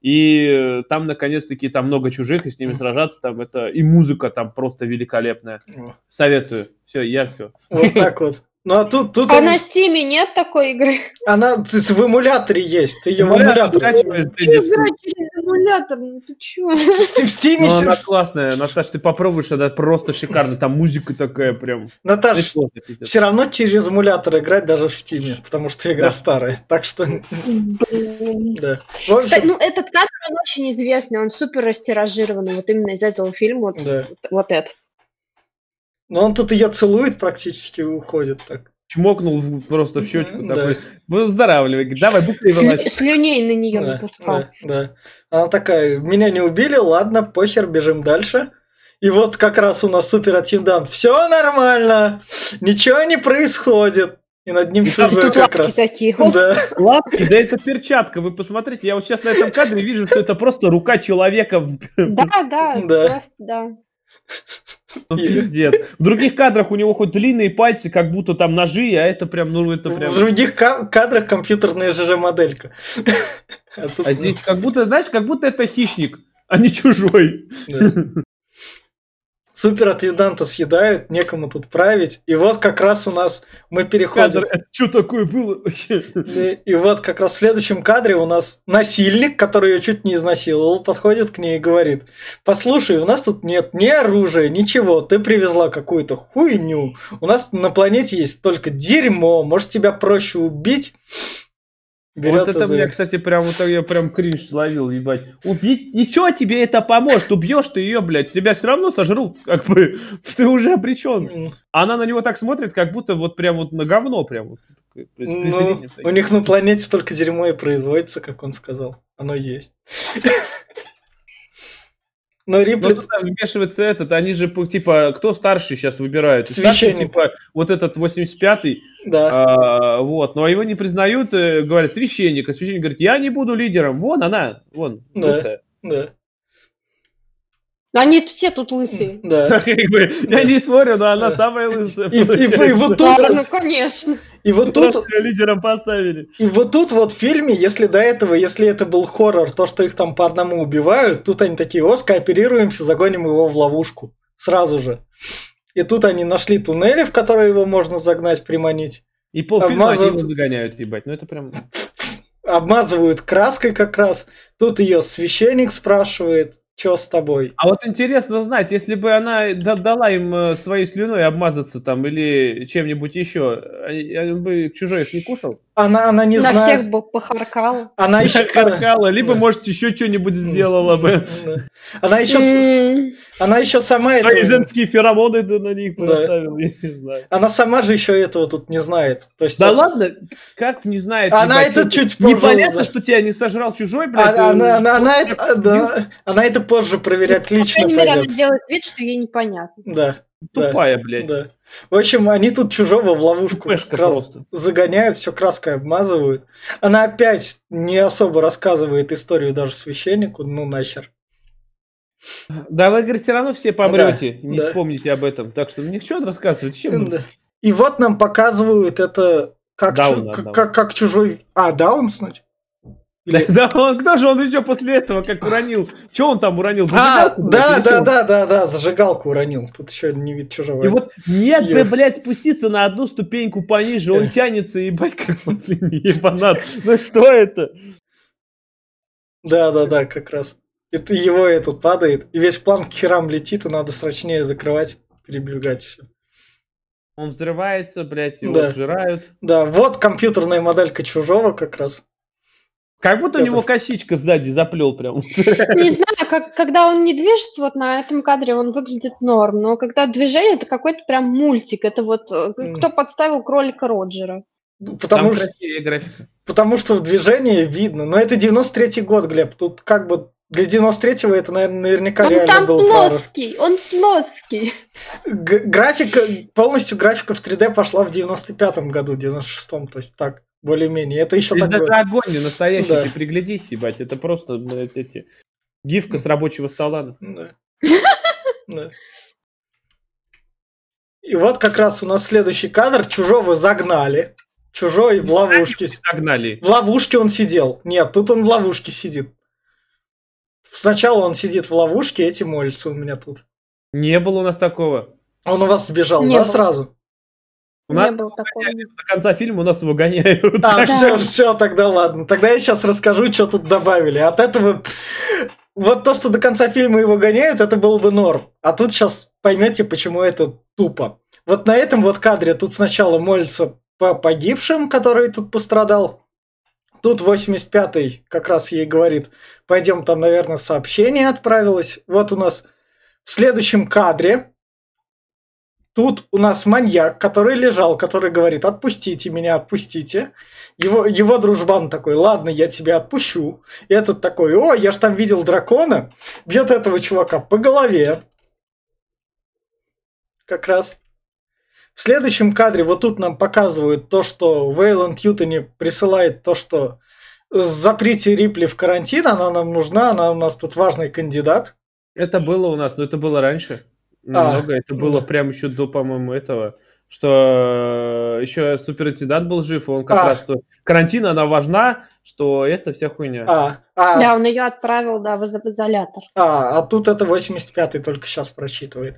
И э, там, наконец-таки, там много чужих, и с ними сражаться там это... И музыка там просто великолепная. Советую. Все, я все. Вот так вот. Ну а тут, тут А он- на стиме нет такой игры? она в эмуляторе есть. Ты ее в Эмулятор эмуляторе. скачиваешь, Че Дэнди, играть через эмулятор? Ну ты чё? В в Стиме, Ну, она классная. Наташ, ты попробуешь, она просто шикарно. Там музыка такая прям... Это Наташ, сложно, пиздец. все равно через эмулятор играть даже в Стиме, потому что игра Да. старая. Так что, да. В общем, Кстати, ну этот кадр, он очень известный, он супер растиражированный, вот именно из этого фильма, вот, Да. вот, вот этот. Но он тут ее целует практически и уходит так. Чмокнул просто в щечку. Да. Такой, выздоравливай. Говорит, Давай, быстрее Слю- слюней на нее Да, напускал. да, да. Она такая, меня не убили, ладно, похер, бежим дальше. И вот как раз у нас супер аттендант. Все нормально, ничего не происходит. И над ним чужой тут как лапки раз. такие. Да, Лапки, да это перчатка. Вы посмотрите, я вот сейчас на этом кадре вижу, что это просто рука человека. Да, да, Да. просто да. Ну, пиздец. В других кадрах у него хоть длинные пальцы, как будто там ножи, а это прям, ну это прям... в других ка- кадрах компьютерная ЖЖ-моделька. А тут, А здесь как будто, знаешь, как будто это хищник, а не чужой. да. Супер аттенданта съедают, некому тут править. И вот как раз у нас мы переходим. Кадр, это что такое было вообще? И, и вот как раз в следующем кадре у нас насильник, который ее чуть не изнасиловал, подходит к ней и говорит, послушай, у нас тут нет ни оружия, ничего, ты привезла какую-то хуйню, у нас на планете есть только дерьмо, может тебя проще убить? Берет вот это меня, кстати, прям вот я прям кринж словил, ебать. Убить, ничего тебе это поможет, убьешь ты ее, блядь, тебя все равно сожрут, как бы, ты уже обречен. М, Она на него так смотрит, как будто вот прям вот на говно прям вот. Ну, у них на планете только дерьмо и производится, как он сказал. Оно есть. Но Но Рипли... туда вмешивается этот, они же, типа, кто старший сейчас выбирают? Старший, Священник. типа, вот этот 85-й, Да. а, вот, но его не признают, э, говорят, священник, а священник говорит, я не буду лидером, вон она, вон, Да. лысая. Да. Они все тут лысые. Да. Так, как бы, Я не спорю, но она Да. самая лысая. И- и- и вот Да, тут- ну конечно. И вот тут, лидером поставили. и вот тут вот в фильме, если до этого, если это был хоррор, то, что их там по одному убивают, тут они такие, о, скооперируемся, загоним его в ловушку. Сразу же. И тут они нашли туннели, в которые его можно загнать, приманить. И полфильма они Обмазываться. его загоняют, ебать. Ну это прям... Обмазывают краской как раз. Тут ее священник спрашивает, что с тобой. А вот интересно знать, если бы она да- дала им э, своей слюной обмазаться там или чем-нибудь еще, он бы чужой их не кушал? Она, она не На знает. всех бы похаркала. Она еще, Каркала, либо, может, еще что-нибудь сделала бы. она еще, она еще сама Свои это, женские феромоны на них Да. поставил, я не знаю. она сама же еще этого тут не знает. То есть Да это- ладно, как не знает? Она это чуть позже Непонятно, что тебя не сожрал чужой, блядь. А- она, э, она, она это, да, она это позже проверять По лично крайней мере, она делает вид, что ей непонятно. Да, да, Тупая, блядь. да. В общем, они тут чужого в ловушку Тупешка просто. загоняют, все краской обмазывают. Она опять не особо рассказывает историю даже священнику, ну нахер. Да вы, говорит, все равно все помрете, Да, не да. вспомните об этом. Так что мне что рассказывать? Чем? Да. И вот нам показывают это как, Даун чу- одного. как, как, как чужой... А, даун, значит? Да, он, кто же он еще после этого как уронил? Че он там уронил? А, да, да, да, да, да, зажигалку уронил. Тут еще не вид чужого. И вот нет Ё. блядь, спуститься на одну ступеньку пониже, он Э. тянется, ебать, как последний ебанат. Ну что это? Да, да, да, как раз. Это его этот падает, и весь план к херам летит, и надо срочнее закрывать, перебегать все. Он взрывается, блядь, его Да. сжирают. Да, вот компьютерная моделька чужого как раз. Как будто у Это- него косичка сзади заплел прям. Не знаю, как, когда он не движется, вот на этом кадре он выглядит норм, но когда движение, это какой-то прям мультик. Это вот э, кто подставил кролика Роджера. Потому, Там что, потому что в движении видно. Но это 93-й год, Глеб. Тут как бы для 93-го это, наверное, наверняка Он реально там был плоский, он плоский. Г- графика, полностью графика в 3D пошла в 95-м году, 96-м, то есть так, более-менее. Это еще такое. это огонь не настоящий, Да. ты приглядись, ебать, это просто, блядь, эти... Гифка с рабочего стола. Да. Да. И вот как раз у нас следующий кадр. Чужого загнали. Чужой в ловушке. Согнали. В ловушке он сидел. Нет, тут он в ловушке сидит. Сначала он сидит в ловушке, эти молятся у меня тут. Не было у нас такого. Он у вас сбежал, Не да, было. сразу? У нас Не было такого. до конца фильма у нас его гоняют. А, все, все, тогда ладно. Тогда я сейчас расскажу, что тут добавили. От этого... Вот то, что до конца фильма его гоняют, это было бы норм. А тут сейчас поймете, почему это тупо. Вот на этом вот кадре тут сначала молится по погибшим, который тут пострадал. Тут 85-й как раз ей говорит, пойдем там, наверное, сообщение отправилось. Вот у нас в следующем кадре Тут у нас маньяк, который лежал, который говорит, отпустите меня, отпустите. Его, его дружбан такой, ладно, я тебя отпущу. И этот такой, о, я ж там видел дракона. Бьет этого чувака по голове. Как раз. В следующем кадре вот тут нам показывают то, что Вейланд Ютони присылает то, что заприте Рипли в карантин, она нам нужна, она у нас тут важный кандидат. Это было у нас, но это было раньше. А, Немного. это ну было да. прям еще до, по-моему, этого. Что э, еще суперинтендант был жив, и он как А. раз, что карантин, она важна, что это вся хуйня. А, а, Да, он ее отправил, да, в изолятор. А, а тут это 85-й только сейчас прочитывает.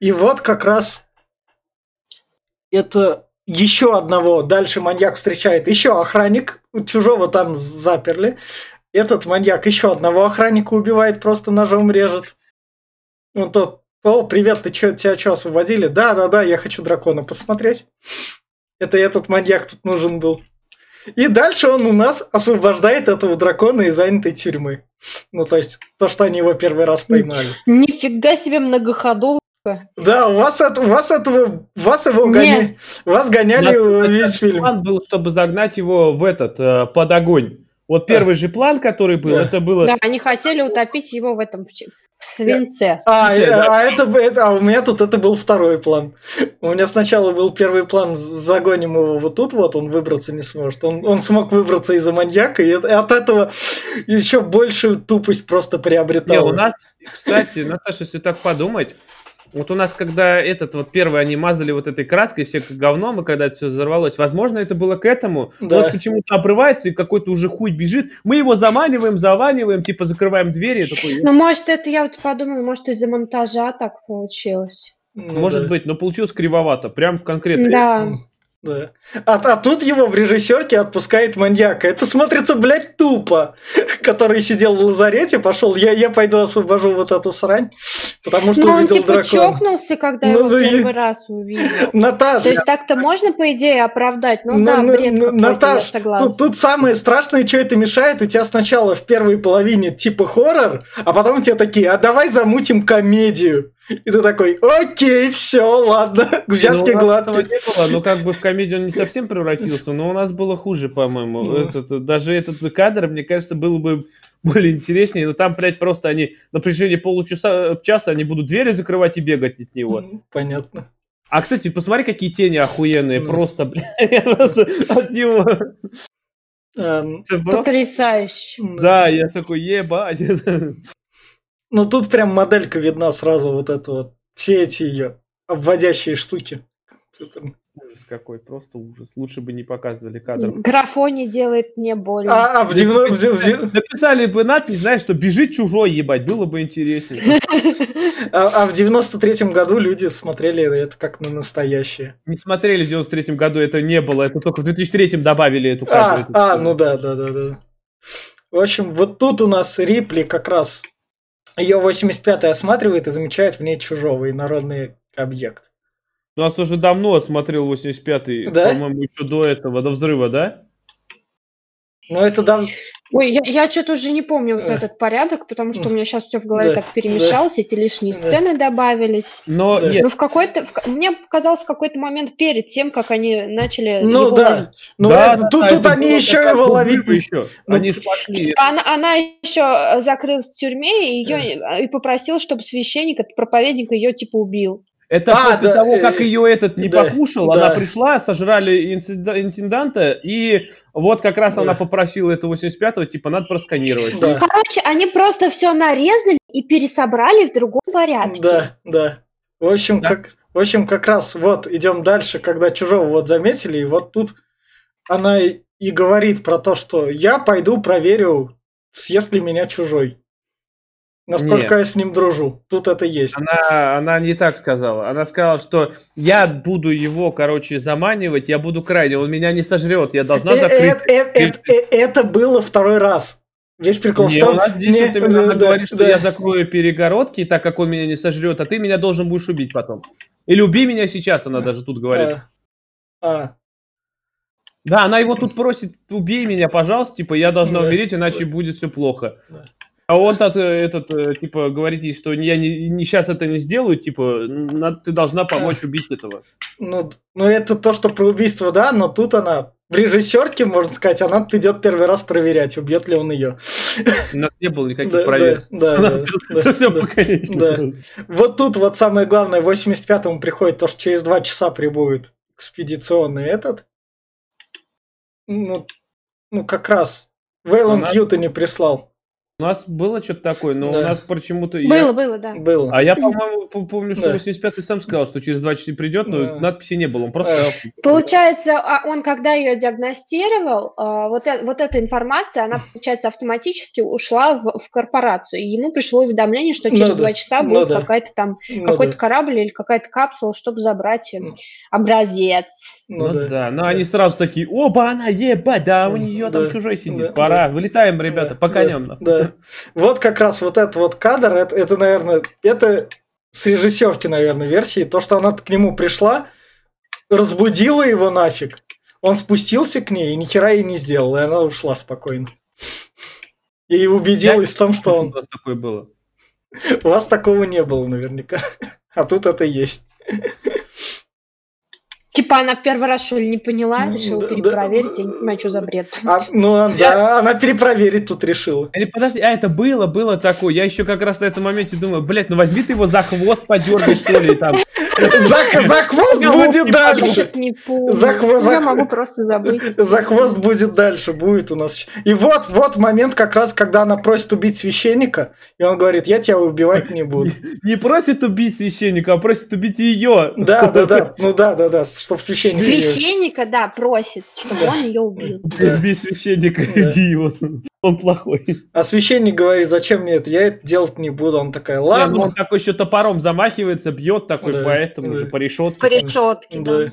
И вот как раз это еще одного. Дальше маньяк встречает еще охранник. Чужого там заперли. Этот маньяк еще одного охранника убивает, просто ножом режет. Он тот, о, привет, ты чё, тебя что, освободили? Да, да, да, я хочу дракона посмотреть. Это этот маньяк тут нужен был. И дальше он у нас освобождает этого дракона из занятой тюрьмы. Ну, то есть, то, что они его первый раз поймали. Нифига себе многоходовка. Да, у вас, это, у вас этого, вас его гоняли, вас гоняли нас весь фильм. План был, чтобы загнать его в этот, э, под огонь. Вот первый же план, который был, Да. это было... Да, они хотели утопить его в этом, в, ч- в свинце. А, да. а это, это- а у меня тут это был второй план. У меня сначала был первый план, загоним его вот тут вот, он выбраться не сможет. Он, он смог выбраться из-за маньяка, и от этого еще больше тупость просто Не, приобретал. у нас, кстати, Наташа, если так подумать, вот у нас, когда этот вот первый они мазали вот этой краской, все как говном, и когда это все взорвалось, возможно, это было к этому. Да. У нас почему-то обрывается, и какой-то уже хуй бежит. Мы его заманиваем, заваниваем, типа закрываем двери. Такой, Ну, может, это я вот подумала, может, из-за монтажа так получилось. Ну может да. быть, но получилось кривовато. Прям конкретно. Да. Да. А, а тут его в режиссерке отпускает маньяка. Это смотрится, блядь, тупо. Который сидел в лазарете, пошел, я, я пойду освобожу вот эту срань. потому что Ну, он увидел типа дракон. чокнулся, когда Ну, его ну и- первый раз увидел. То Наташа, есть так-то можно, по идее, оправдать. Ну, Ну, да, ну, бред ну, какой-то, я Наташ, согласна. тут, тут самое страшное, что это мешает, у тебя сначала в первой половине типа хоррор, а потом тебе такие, а давай замутим комедию. И ты такой, окей, все, ладно, Ну, взятки у нас этого гладкие. не было, но как бы в комедию он не совсем превратился, но у нас было хуже, по-моему. Ну. Этот, даже этот кадр, мне кажется, был бы более интереснее, но там, блядь, просто они на протяжении получаса часа они будут двери закрывать и бегать от него. Понятно. А, кстати, посмотри, какие тени охуенные, Ну. просто, блядь, просто от него. Эм, Потрясающе. Да, я такой, ебать. Ну тут прям моделька видна сразу вот это вот. Все эти ее обводящие штуки. Ужас какой, просто ужас. Лучше бы не показывали кадр. Графони делает мне больно. А, а в девяно- в де- в де- Написали бы надпись, знаешь, что бежит чужой, ебать, было бы интереснее. а- а в 93-м году люди смотрели это как на настоящее. Не смотрели в 93 году, это не было, это только в 2003 добавили эту А, кадру. эту а, ну да, да, да, да. В общем, вот тут у нас Рипли как раз ее 85-й осматривает и замечает в ней чужого инородный объект. У нас уже давно смотрел 85-й, Да? по-моему, еще до этого, до взрыва, да? Но это дав... Ой, я, я что-то уже не помню вот Э. этот порядок, потому что у меня сейчас все в голове Да, так перемешалось, эти лишние Да. сцены добавились. Но Да. нет, Ну, в какой-то, в мне показалось, в какой-то момент перед тем, как они начали Ну его да. ловить. Ну, да, это- да, тут, да, тут это они еще как его взрыва еще. Ну, Они ж пошли. Она, она еще закрылась в тюрьме и, ее, и попросила, чтобы священник, этот проповедник, ее типа убил. Это А, после да, того, как э, ее этот не да, покушал, да. она пришла, сожрали интенданта, и вот как раз Да. она попросила это 85-го, типа, надо просканировать. Да, Короче, они просто все нарезали и пересобрали в другом порядке. да, да. В общем, Да. как, в общем, как раз вот идем дальше, когда чужого вот заметили, и вот тут она и и говорит про то, что я пойду проверю, съест ли меня чужой. Насколько Нет. я с ним дружу. Тут это есть. Она, она не так сказала. Она сказала, что я буду его, короче, заманивать, я буду крайне, он меня не сожрет, я должна Э, закрыть. э, э, э, Это было второй раз. Весь прикол в Не, том, у нас здесь не, вот именно она да, говорит, что да. я закрою перегородки, так как он меня не сожрет, а ты меня должен будешь убить потом. Или убей меня сейчас, она даже тут говорит. А, а, Да, она его тут просит, убей меня, пожалуйста, типа, я должна Да. умереть, иначе будет все плохо. Да. А он э, этот, э, типа, говорит ей, что я не, не сейчас это не сделаю, типа, надо- ты должна помочь убить этого. Ну, ну, это то, что про убийство, да, но тут она в режиссерке, можно сказать, она идет первый раз проверять, убьет ли он ее. У нас не было никаких Да, проверок. да, да, да, Это все да. да. Вот тут вот самое главное, в 85-му приходит то, что через два часа прибудет экспедиционный этот. Ну, ну как раз Вейланд Юта не прислал. У нас было что-то такое, но Да. у нас почему-то... я- Было, было, да. Было. А я, по-моему, помню, что Да. 85-й сам сказал, что через два часа придет, но Да. надписи не было. Он просто сказал, Получается, а он когда ее диагностировал, а, вот, э- вот эта информация, она, получается, автоматически ушла в, в корпорацию. И ему пришло уведомление, что Ну через да, два часа ну будет какая-то там Ну какой-то да, корабль или какая-то капсула, чтобы забрать э, Ну. образец. Ну Ну да. да, но они сразу такие, оба, она ебать, да, у нее там Да, чужой сидит, да, пора, вылетаем, ребята, Да, по да, коням. нахуй». Да. Вот как раз вот этот вот кадр, это, это, наверное, это с режиссерки, наверное, версии, то, что она к нему пришла, разбудила его нафиг, он спустился к ней и ни хера ей не сделал, и она ушла спокойно. И убедилась в том, что он... у нас такое было? У вас такого не было наверняка. А тут это есть. Типа она в первый раз, что ли, не поняла, решила да, перепроверить, да. я не понимаю, что за бред. А, ну, а, да, она перепроверить тут решила. Или подожди, а это было, было такое. Я еще как раз на этом моменте думаю, блядь, ну возьми ты его за хвост, подергай, что ли, там. За, за хвост Я будет Я дальше. За хво- за Я могу просто забыть. За хвост будет дальше, будет у нас. И вот, вот момент как раз, когда она просит убить священника, и он говорит, я тебя убивать не буду. Не просит убить священника, а просит убить ее. Да, да, да, ну да, да, да, чтоб священник... Священника, да, просит, чтобы он ее убил. Да. Убей священника, Да. иди, он, он плохой. А священник говорит, зачем мне это, я это делать не буду. Он такая, ну ладно. он такой еще топором замахивается, бьет такой, Да, поэтому да. же по решетке. По решетке, да. Да.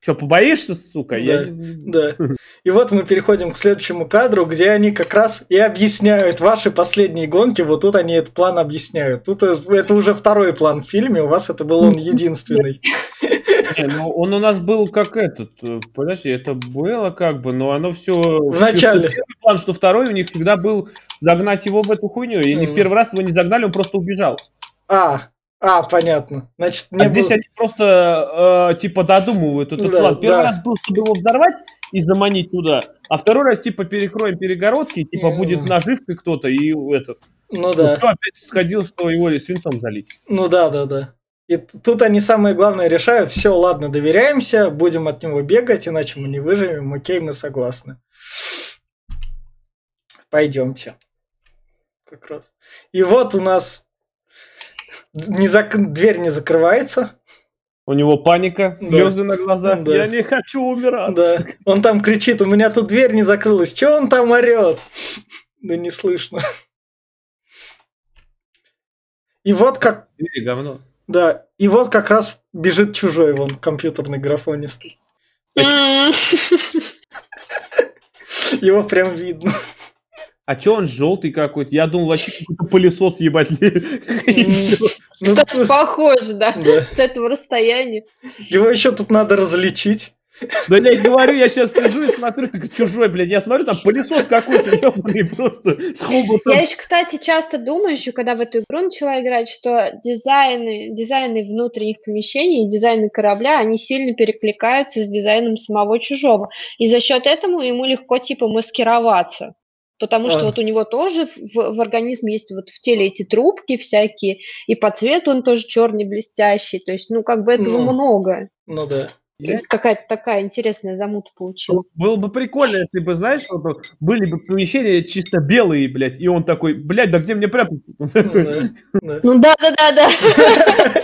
Что, побоишься, сука? Да, Я да. И вот мы переходим к следующему кадру, где они как раз и объясняют ваши последние гонки. Вот тут они этот план объясняют. Тут э, это уже второй план в фильме, у вас это был он единственный. Не, ну он у нас был как этот. э, Подожди, это было как бы, но оно все... В начале. первый план, что второй у них всегда был загнать его в эту хуйню. И они в первый раз его не загнали, он просто убежал. А, а, понятно. Значит, А не здесь было- они просто, э, типа, додумывают этот Да, план. Первый да. раз был, чтобы его взорвать и заманить туда, а второй раз, типа, перекроем перегородки, типа, будет наживкой кто-то, и этот. Ну да. Кто опять сходил, что его свинцом залить. Ну да, да, да. И тут они самое главное решают, все, ладно, доверяемся, будем от него бегать, иначе мы не выживем, окей, мы согласны. Пойдемте. Как раз. И вот у нас не зак- дверь не закрывается. У него паника, слезы на глазах. Да. Я не хочу умирать. Да. Он там кричит, у меня тут дверь не закрылась. Че он там орет? Да не слышно. И вот как Двери говно. Да, и вот как раз бежит чужой вон компьютерный графонист. Его прям видно. А чё он желтый какой-то? Я думал, вообще какой-то пылесос ебать. Кстати, похоже, да, да. с этого расстояния. Его еще тут надо различить. Да я и говорю, я сейчас сижу и смотрю, так чужой, блядь. Я смотрю, там пылесос какой-то ебаный просто с хоботом. Я еще, кстати, часто думаю, еще когда в эту игру начала играть, что дизайны, дизайны внутренних помещений и дизайны корабля, они сильно перекликаются с дизайном самого чужого. И за счет этого ему легко, типа, маскироваться. Потому что А. вот у него тоже в, в организме есть вот в теле эти трубки всякие, и по цвету он тоже черный блестящий. То есть, ну, как бы этого Ну. много. Ну да. И Какая-то такая интересная замута получилась. Было бы прикольно, если бы, знаешь, вот, были бы помещения чисто белые, блядь, и он такой, блядь, да где мне прятаться? Ну да. Да. Ну да, да, да, да.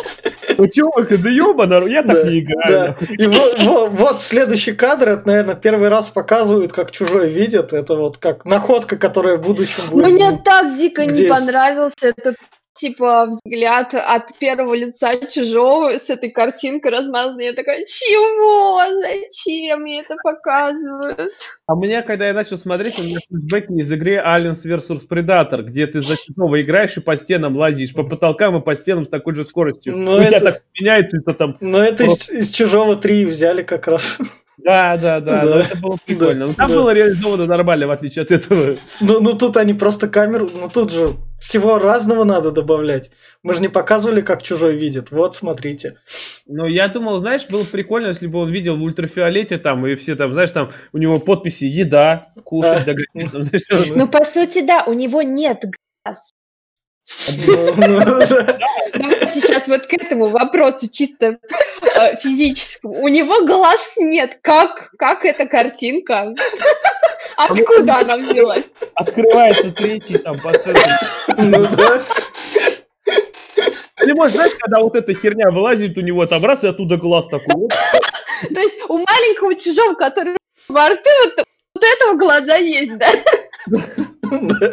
Ну чувак, да ёбана, я так Да, не играю. И вот, вот- вот следующий кадр, это, наверное, первый раз показывают, как чужой видит. Это вот как находка, которая в будущем будет. Мне так дико не понравился этот типа взгляд от первого лица чужого с этой картинкой размазанной. Я такая, чего? Зачем мне это показывают? А мне, когда я начал смотреть, у меня флешбеки из игры Aliens vs Predator, где ты за чужого играешь и по стенам лазишь, по потолкам и по стенам с такой же скоростью. Ну, у тебя это- так меняется, это там... Но это из, из чужого 3 взяли как раз. Да, да, да, Да. но это было прикольно. Ну, там да. было реализовано нормально, в отличие от этого. Ну, ну тут они просто камеру, ну тут же всего разного надо добавлять. Мы же не показывали, как чужой видит. Вот, смотрите. Но я думал, знаешь, было прикольно, если бы он видел в ультрафиолете там, и все там, знаешь, там у него подписи «Еда», «Кушать», А. знаешь, там, Ну, по сути, да, у него нет глаз. Да. Давайте сейчас вот к этому вопросу чисто э, физическому. У него глаз нет. Как, как эта картинка? Откуда она взялась? Открывается третий там по центру. Ну, да. Ты можешь, знаешь, когда вот эта херня вылазит у него там раз, и оттуда глаз такой. То есть у маленького чужого, который во рту, вот, вот этого глаза есть, да? Да.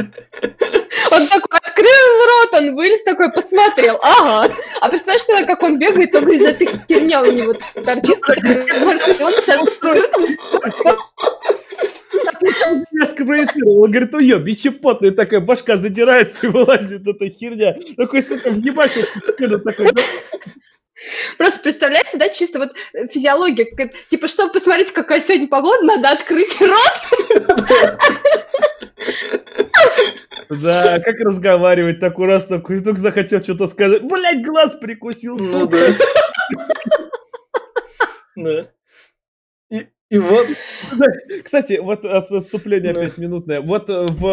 Он такой открыл рот, он вылез такой, посмотрел, ага. А представляешь, тогда, как он бегает, только из этой херня у него торчит, и он с открытым Я спроецировал, говорит, уеб, потная такая башка задирается и вылазит эта херня. Такой, сука, въебашил такой. Просто представляете, да, чисто вот физиология, типа, чтобы посмотреть, какая сегодня погода, надо открыть рот. Да, как разговаривать такой раз, такой, вдруг захотел что-то сказать. Блять, глаз прикусил, Ну да. Да. И, и вот, Кстати, вот от- отступление опять минутное. Вот э, в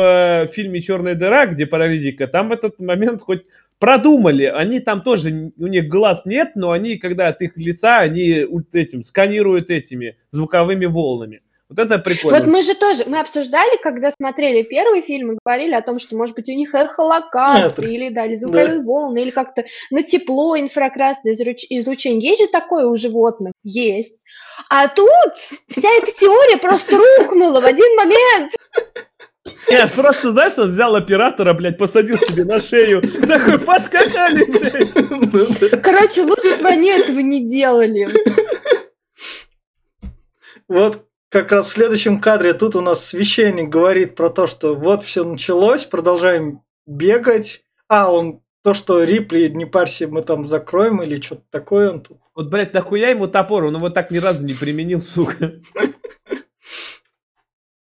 э, фильме «Черная дыра», где паралитика, там этот момент хоть продумали. Они там тоже, у них глаз нет, но они, когда от их лица, они этим сканируют этими звуковыми волнами. Вот это прикольно. Вот мы же тоже, мы обсуждали, когда смотрели первый фильм, и говорили о том, что, может быть, у них эхолокация, Нет. или, да, или звуковые волны, или как-то на тепло инфракрасное излучение. Есть же такое у животных? Есть. А тут вся эта теория просто рухнула в один момент. Нет, просто, знаешь, он взял оператора, блядь, посадил себе на шею. Такой, подскакали, блядь. да. Короче, лучше бы они этого не делали. Вот как раз в следующем кадре тут у нас священник говорит про то, что вот все началось, продолжаем бегать. А, он то, что Рипли, не парься, мы там закроем или что-то такое он тут. Вот, блядь, нахуя ему топор? Он его так ни разу не применил, сука.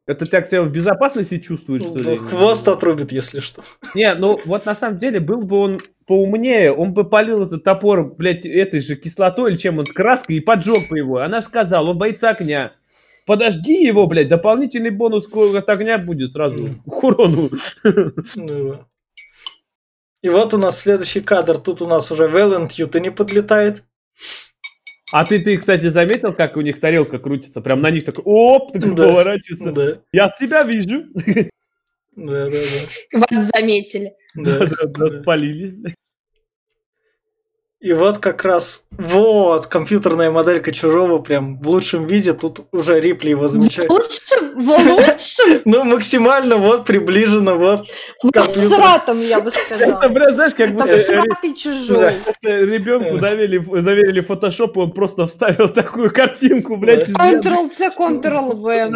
Это так себя в безопасности чувствует, что ли? Ну, хвост отрубит, если что. Не, ну вот на самом деле был бы он поумнее, он бы полил этот топор, блядь, этой же кислотой или чем он, краской и поджег бы его. Она же сказала, он боится огня. Подожди его, блядь, дополнительный бонус от огня будет сразу к урону. Ну, и вот у нас следующий кадр. Тут у нас уже Вэллент не подлетает. А ты, ты, кстати, заметил, как у них тарелка крутится? Прям на них такой, оп, так да, поворачивается. Да. Я тебя вижу. Да, да, да. Вас заметили. Да, да, да, спалились. И вот как раз, вот, компьютерная моделька Чужого прям в лучшем виде. Тут уже Рипли его замечает. В лучшем? В лучшем? Ну, максимально вот приближено вот С ратом, я бы сказала. Это, бля, знаешь, как будто... Сратый Чужой. Ребенку доверили, доверили фотошоп, он просто вставил такую картинку, блядь. Ctrl-C, Ctrl-V.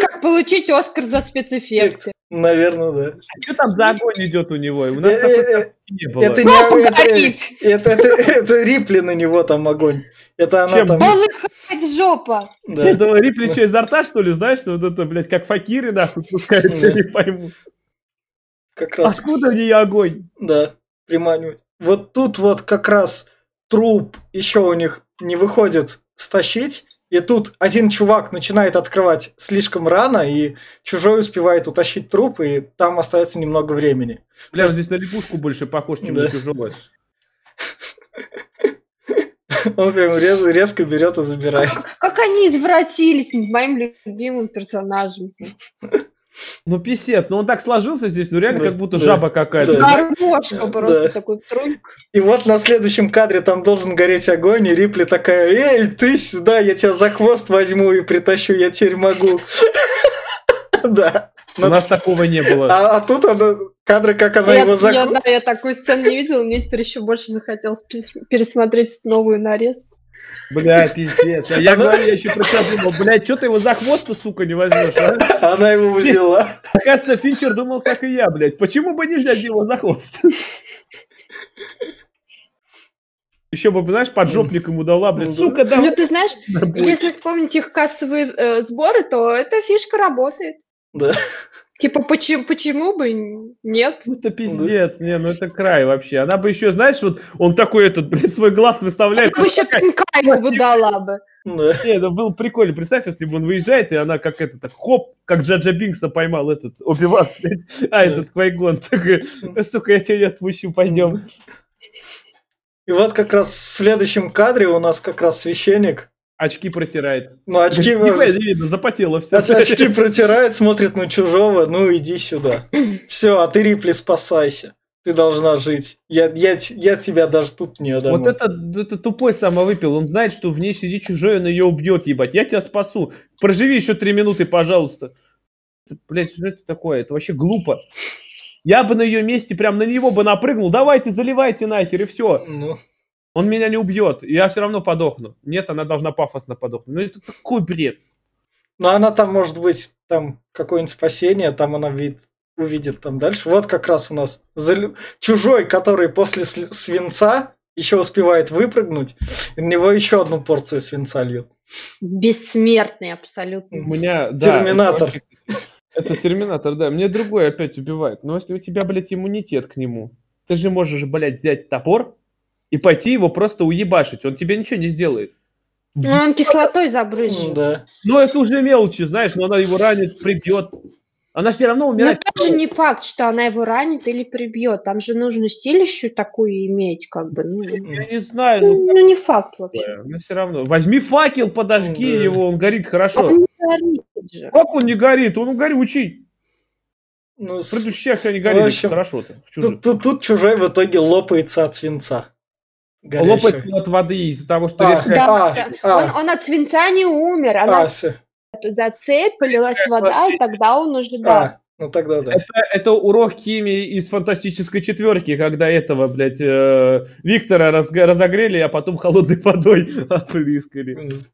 Как получить Оскар за спецэффекты. Наверное, да. А что там за огонь идет у него? У нас такой э, э, не было. Это не это, это, это, Рипли на него там огонь. Это она Чем? там. Полыхает жопа. Да. Это Рипли что, изо рта, что ли, знаешь, что вот это, блядь, как факиры нахуй пускают, я не пойму. Как раз. Откуда у нее огонь? Да, приманивать. Вот тут вот как раз труп еще у них не выходит стащить, и тут один чувак начинает открывать слишком рано, и чужой успевает утащить труп, и там остается немного времени. Бля, есть... здесь на лягушку больше похож, чем да. на чужого. Он прям рез, резко берет и забирает. Как, как они извратились над моим любимым персонажем. Ну, писец, ну он так сложился здесь, ну реально да, как будто да, жаба какая-то. Да. Гармошка просто да. такой труньк. И вот на следующем кадре там должен гореть огонь, и Рипли такая, эй, ты сюда, я тебя за хвост возьму и притащу, я теперь могу. Да. У нас такого не было. А, а тут она, кадры, как она его закрыла. Да, я такую сцену не видела, мне теперь еще больше захотелось пересмотреть новую нарезку. Бля, пиздец. А я говорю, я еще про себя думал, блядь, что ты его за хвост сука, не возьмешь, а? Она его взяла. Оказывается, Финчер думал, как и я, блядь. Почему бы не взять его за хвост? Еще бы, знаешь, поджопник ему дала, блядь, сука, да. Ну, ты знаешь, если вспомнить их кассовые э, сборы, то эта фишка работает. Да. Типа, почему, почему бы нет? Ну, это пиздец, не, ну это край вообще. Она бы еще, знаешь, вот он такой этот, блин, свой глаз выставляет. Она бы еще пинка ему бы дала бы. Не, это было прикольно. Представь, если бы он выезжает, и она как это, так, хоп, как Джаджа Бинкса поймал этот Оби-Ван, а этот Квайгон. Такой, сука, я тебя не отпущу, пойдем. И вот как раз в следующем кадре у нас как раз священник Очки протирает. Ну, очки... Видно, запотело все. Очки протирает, смотрит на чужого, ну иди сюда. Все, а ты, Рипли, спасайся. Ты должна жить. Я, я, я тебя даже тут не отдам. Вот это, это тупой самовыпил. Он знает, что в ней сидит чужой, он ее убьет, ебать. Я тебя спасу. Проживи еще три минуты, пожалуйста. Блять, что это такое? Это вообще глупо. Я бы на ее месте прям на него бы напрыгнул. Давайте, заливайте нахер, и все. Ну. Он меня не убьет, я все равно подохну. Нет, она должна пафосно подохнуть. Ну это такой бред. Ну она там может быть там какое-нибудь спасение, там она вид увидит там дальше. Вот как раз у нас зал... чужой, который после свинца еще успевает выпрыгнуть, и на него еще одну порцию свинца льет. Бессмертный абсолютно. У меня, да, Терминатор. Это, это терминатор, да. Мне другой опять убивает. Но если у тебя, блядь, иммунитет к нему, ты же можешь, блядь, взять топор, и пойти его просто уебашить. Он тебе ничего не сделает. Ну, он кислотой забрызжет. Ну, да. Ну, это уже мелочи, знаешь, но она его ранит, прибьет. Она все равно умирает. Но тоже не факт, что она его ранит или прибьет. Там же нужно силищу такую иметь, как бы. Ну, Я не знаю. Ну, ну, ну не факт вообще. Но все равно. Возьми факел, подожги да. его, он горит хорошо. Он не горит же. Как он не горит? Он горючий. Ну, в предыдущих не горит, общем, хорошо-то. Тут, тут, тут чужой в итоге лопается от свинца. Горящая. Лопать от воды из-за того, что а, резко... Да, а, а. Он, он от свинца не умер, она а, за цепь полилась вода, и тогда он уже, да. А, ну тогда да. Это, это урок химии из фантастической четверки, когда этого, блядь, э, Виктора раз, разогрели, а потом холодной водой опрыскали.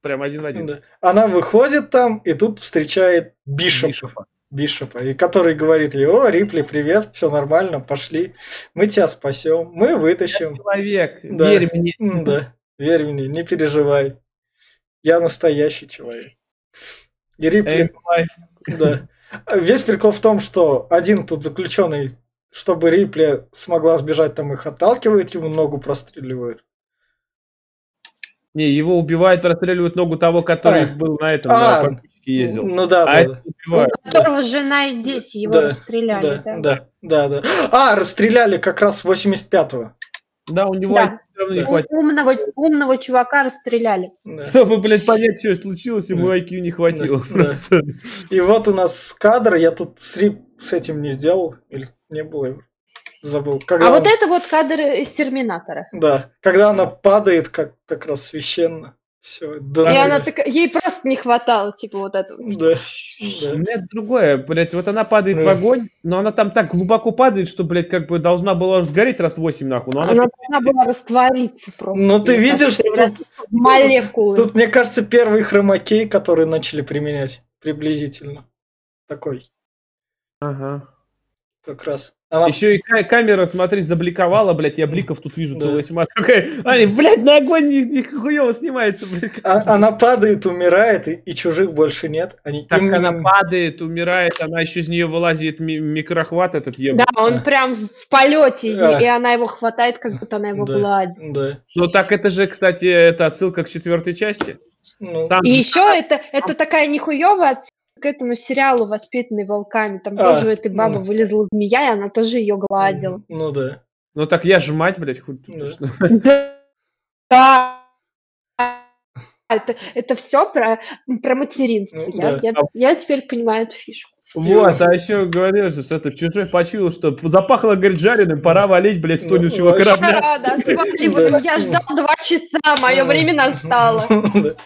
прям один в один. Да. Она выходит там, и тут встречает Бишопа. Бишопа. Бишопа, и который говорит ей, о, Рипли, привет, все нормально, пошли, мы тебя спасем, мы вытащим. Человек, Да. верь мне. Да, верь мне, не переживай. Я настоящий человек. И Рипли, Эй, да. Весь прикол в том, что один тут заключенный, чтобы Рипли смогла сбежать, там их отталкивает, ему ногу простреливают. Не, его убивают, расстреливают ногу того, который А. был на этом, А. политике ездил. Ну да, а да. У которого жена и дети его Да, расстреляли, да, да? да, да, да. А, расстреляли как раз 85-го. Да, у него Да. не Да. Хватит. умного, умного чувака расстреляли. Да. Чтобы, блядь, понять, что случилось, ему Да. IQ не хватило Да, просто. И вот у нас кадр, я тут срип с этим не сделал, или не было, его, забыл. Когда А вот он- это вот кадр из Терминатора. Да, когда она падает, как, как раз священно. Все, да, И ну, она такая, ей просто не хватало, типа, вот этого. да, У да. меня другое, блядь, вот она падает в Да. огонь, но она там так глубоко падает, что, блядь, как бы должна была сгореть раз восемь, нахуй. Но она, Она должна была раствориться просто. Ну ты видишь, что превратиться тут, в молекулы. тут, мне кажется, первый хромакей, который начали применять приблизительно. Такой, Ага. Как раз. Она, Еще и ка- камера, смотри, забликовала, блядь, я бликов тут вижу Да. целая тьма. Такая, они, блядь, на огонь не, не хуёво снимается, блядь. а- она падает, умирает, и, и чужих больше нет. Они, Так им- она падает, умирает, она еще из нее вылазит ми- микрохват этот еб. Да, он прям в полете, из Да. нее, и она его хватает, как будто она его Да. гладит. Да. Ну так это же, кстати, это отсылка к четвертой части. Ну, Там И еще это, это такая нихуевая отсылка к этому сериалу «Воспитанный волками». Там А, тоже у этой бабы ну. вылезла змея, и она тоже ее гладила. ну да. Ну так я же мать, блядь, хоть тут Да. что. Да. Это, это все про, про материнство. Ну, я, да. я, я теперь понимаю эту фишку. Вот, а еще говорил что этот чужой почуял, что запахло, говорит, жареным, пора валить, блядь, с Ну, тонущего корабля. Да, да, свали, Да. вот я ждал два часа, мое время настало.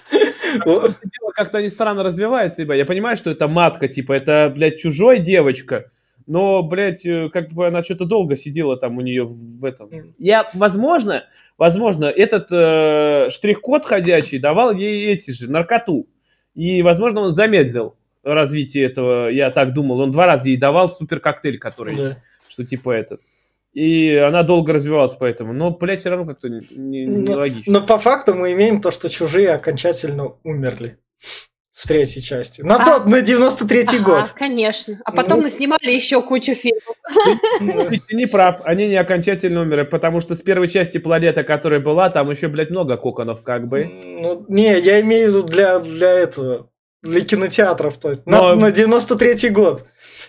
Это как-то они странно развиваются, ебать. Я понимаю, что это матка, типа, это, блядь, чужой девочка, но, блядь, э, как бы она что-то долго сидела там у нее в этом. Я, возможно, возможно, этот э, штрих-код ходячий давал ей эти же, наркоту. И, возможно, он замедлил развитие этого, я так думал. Он два раза ей давал супер-коктейль, который, Да. что типа этот. И она долго развивалась поэтому. Но, блядь, все равно как-то не- не- Ну, нелогично. Но по факту мы имеем то, что чужие окончательно умерли в третьей части. На А. тот, на 93-й Ага, год. конечно. А потом Ну. наснимали еще кучу фильмов. Ну, Ты не прав, они не окончательно умерли, потому что с первой части планета, которая была, там еще, блядь, много коконов, как бы. Ну, не, я имею в виду для, для этого, для кинотеатров. То есть. На, Но- на 93-й год.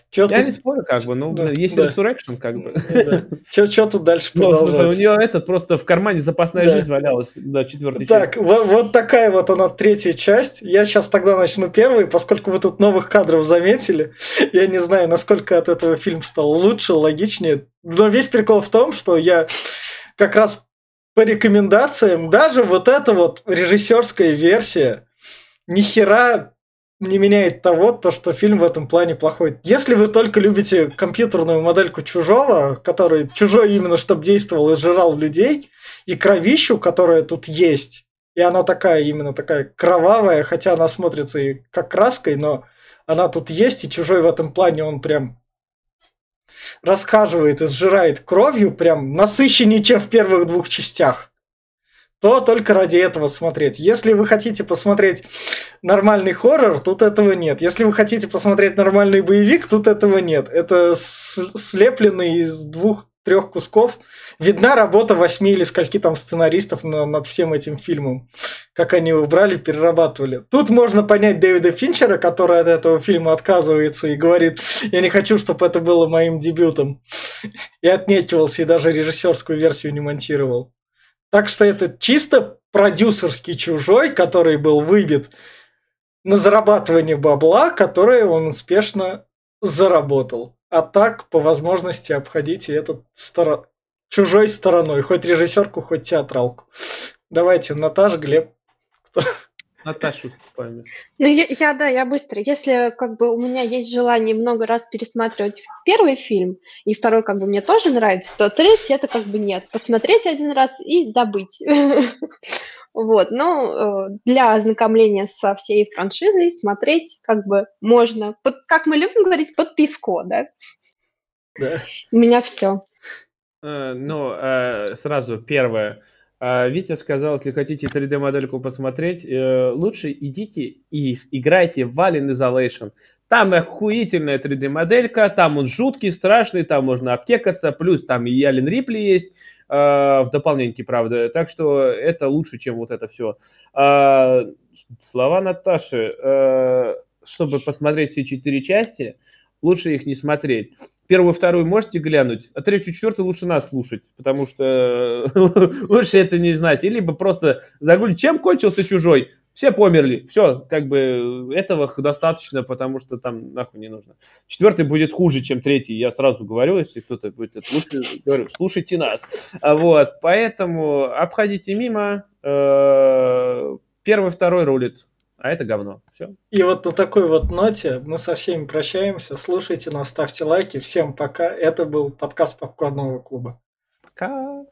Чё Я тут- не спорю, как бы, ну, Да, есть да. Resurrection, как бы. Да. Чё, чё тут дальше Ну, слушай, у продолжать? нее это просто в кармане запасная Да. жизнь валялась до четвертой Так, части. вот, вот такая вот она третья часть. Я сейчас тогда начну первый, поскольку вы тут новых кадров заметили. Я не знаю, насколько от этого фильм стал лучше, логичнее. Но весь прикол в том, что я как раз по рекомендациям, даже вот эта вот режиссерская версия ни хера не меняет того, то, что фильм в этом плане плохой. Если вы только любите компьютерную модельку чужого, который чужой именно чтобы действовал и сжирал людей, и кровищу, которая тут есть, и она такая именно такая кровавая, хотя она смотрится и как краской, но она тут есть, и чужой в этом плане он прям расхаживает и сжирает кровью, прям насыщеннее, чем в первых двух частях то только ради этого смотреть. Если вы хотите посмотреть нормальный хоррор, тут этого нет. Если вы хотите посмотреть нормальный боевик, тут этого нет. Это слепленный из двух-трех кусков. Видна работа восьми или скольки там сценаристов на- над всем этим фильмом. Как они его брали, перерабатывали. Тут можно понять Дэвида Финчера, который от этого фильма отказывается и говорит, я не хочу, чтобы это было моим дебютом. И отнекивался, и даже режиссерскую версию не монтировал. Так что это чисто продюсерский чужой, который был выбит на зарабатывание бабла, которое он успешно заработал. А так, по возможности, обходите этот стора- чужой стороной, хоть режиссерку, хоть театралку. Давайте, Наташ, Глеб. Наташу вспомнишь. Ну, я, я, да, я быстро. Если как бы у меня есть желание много раз пересматривать первый фильм, и второй как бы мне тоже нравится, то третий это как бы нет. Посмотреть один раз и забыть. Вот, ну, э, для ознакомления со всей франшизой смотреть как бы можно, под, как мы любим говорить, под пивко, да? Да. У меня все. Э, ну, э, сразу первое. Э, Витя сказал, если хотите 3D-модельку посмотреть, э, лучше идите и играйте в Alien Isolation. Там охуительная 3D-моделька, там он жуткий, страшный, там можно обтекаться, плюс там и Ален Рипли есть, э, в дополнении, правда. Так что это лучше, чем вот это все. Э, слова Наташи. Э, чтобы посмотреть все четыре части, лучше их не смотреть. Первую, вторую можете глянуть, а третью, четвертую лучше нас слушать, потому что лучше это не знать. Или либо просто загуглить, чем кончился чужой. Все померли. Все, как бы этого достаточно, потому что там нахуй не нужно. Четвертый будет хуже, чем третий. Я сразу говорю, если кто-то будет это лучше, говорю, слушайте нас. А Вот, поэтому обходите мимо. Э, первый, второй рулит а это говно. Все. И вот на такой вот ноте мы со всеми прощаемся. Слушайте нас, ставьте лайки. Всем пока. Это был подкаст Попкорного клуба. Пока.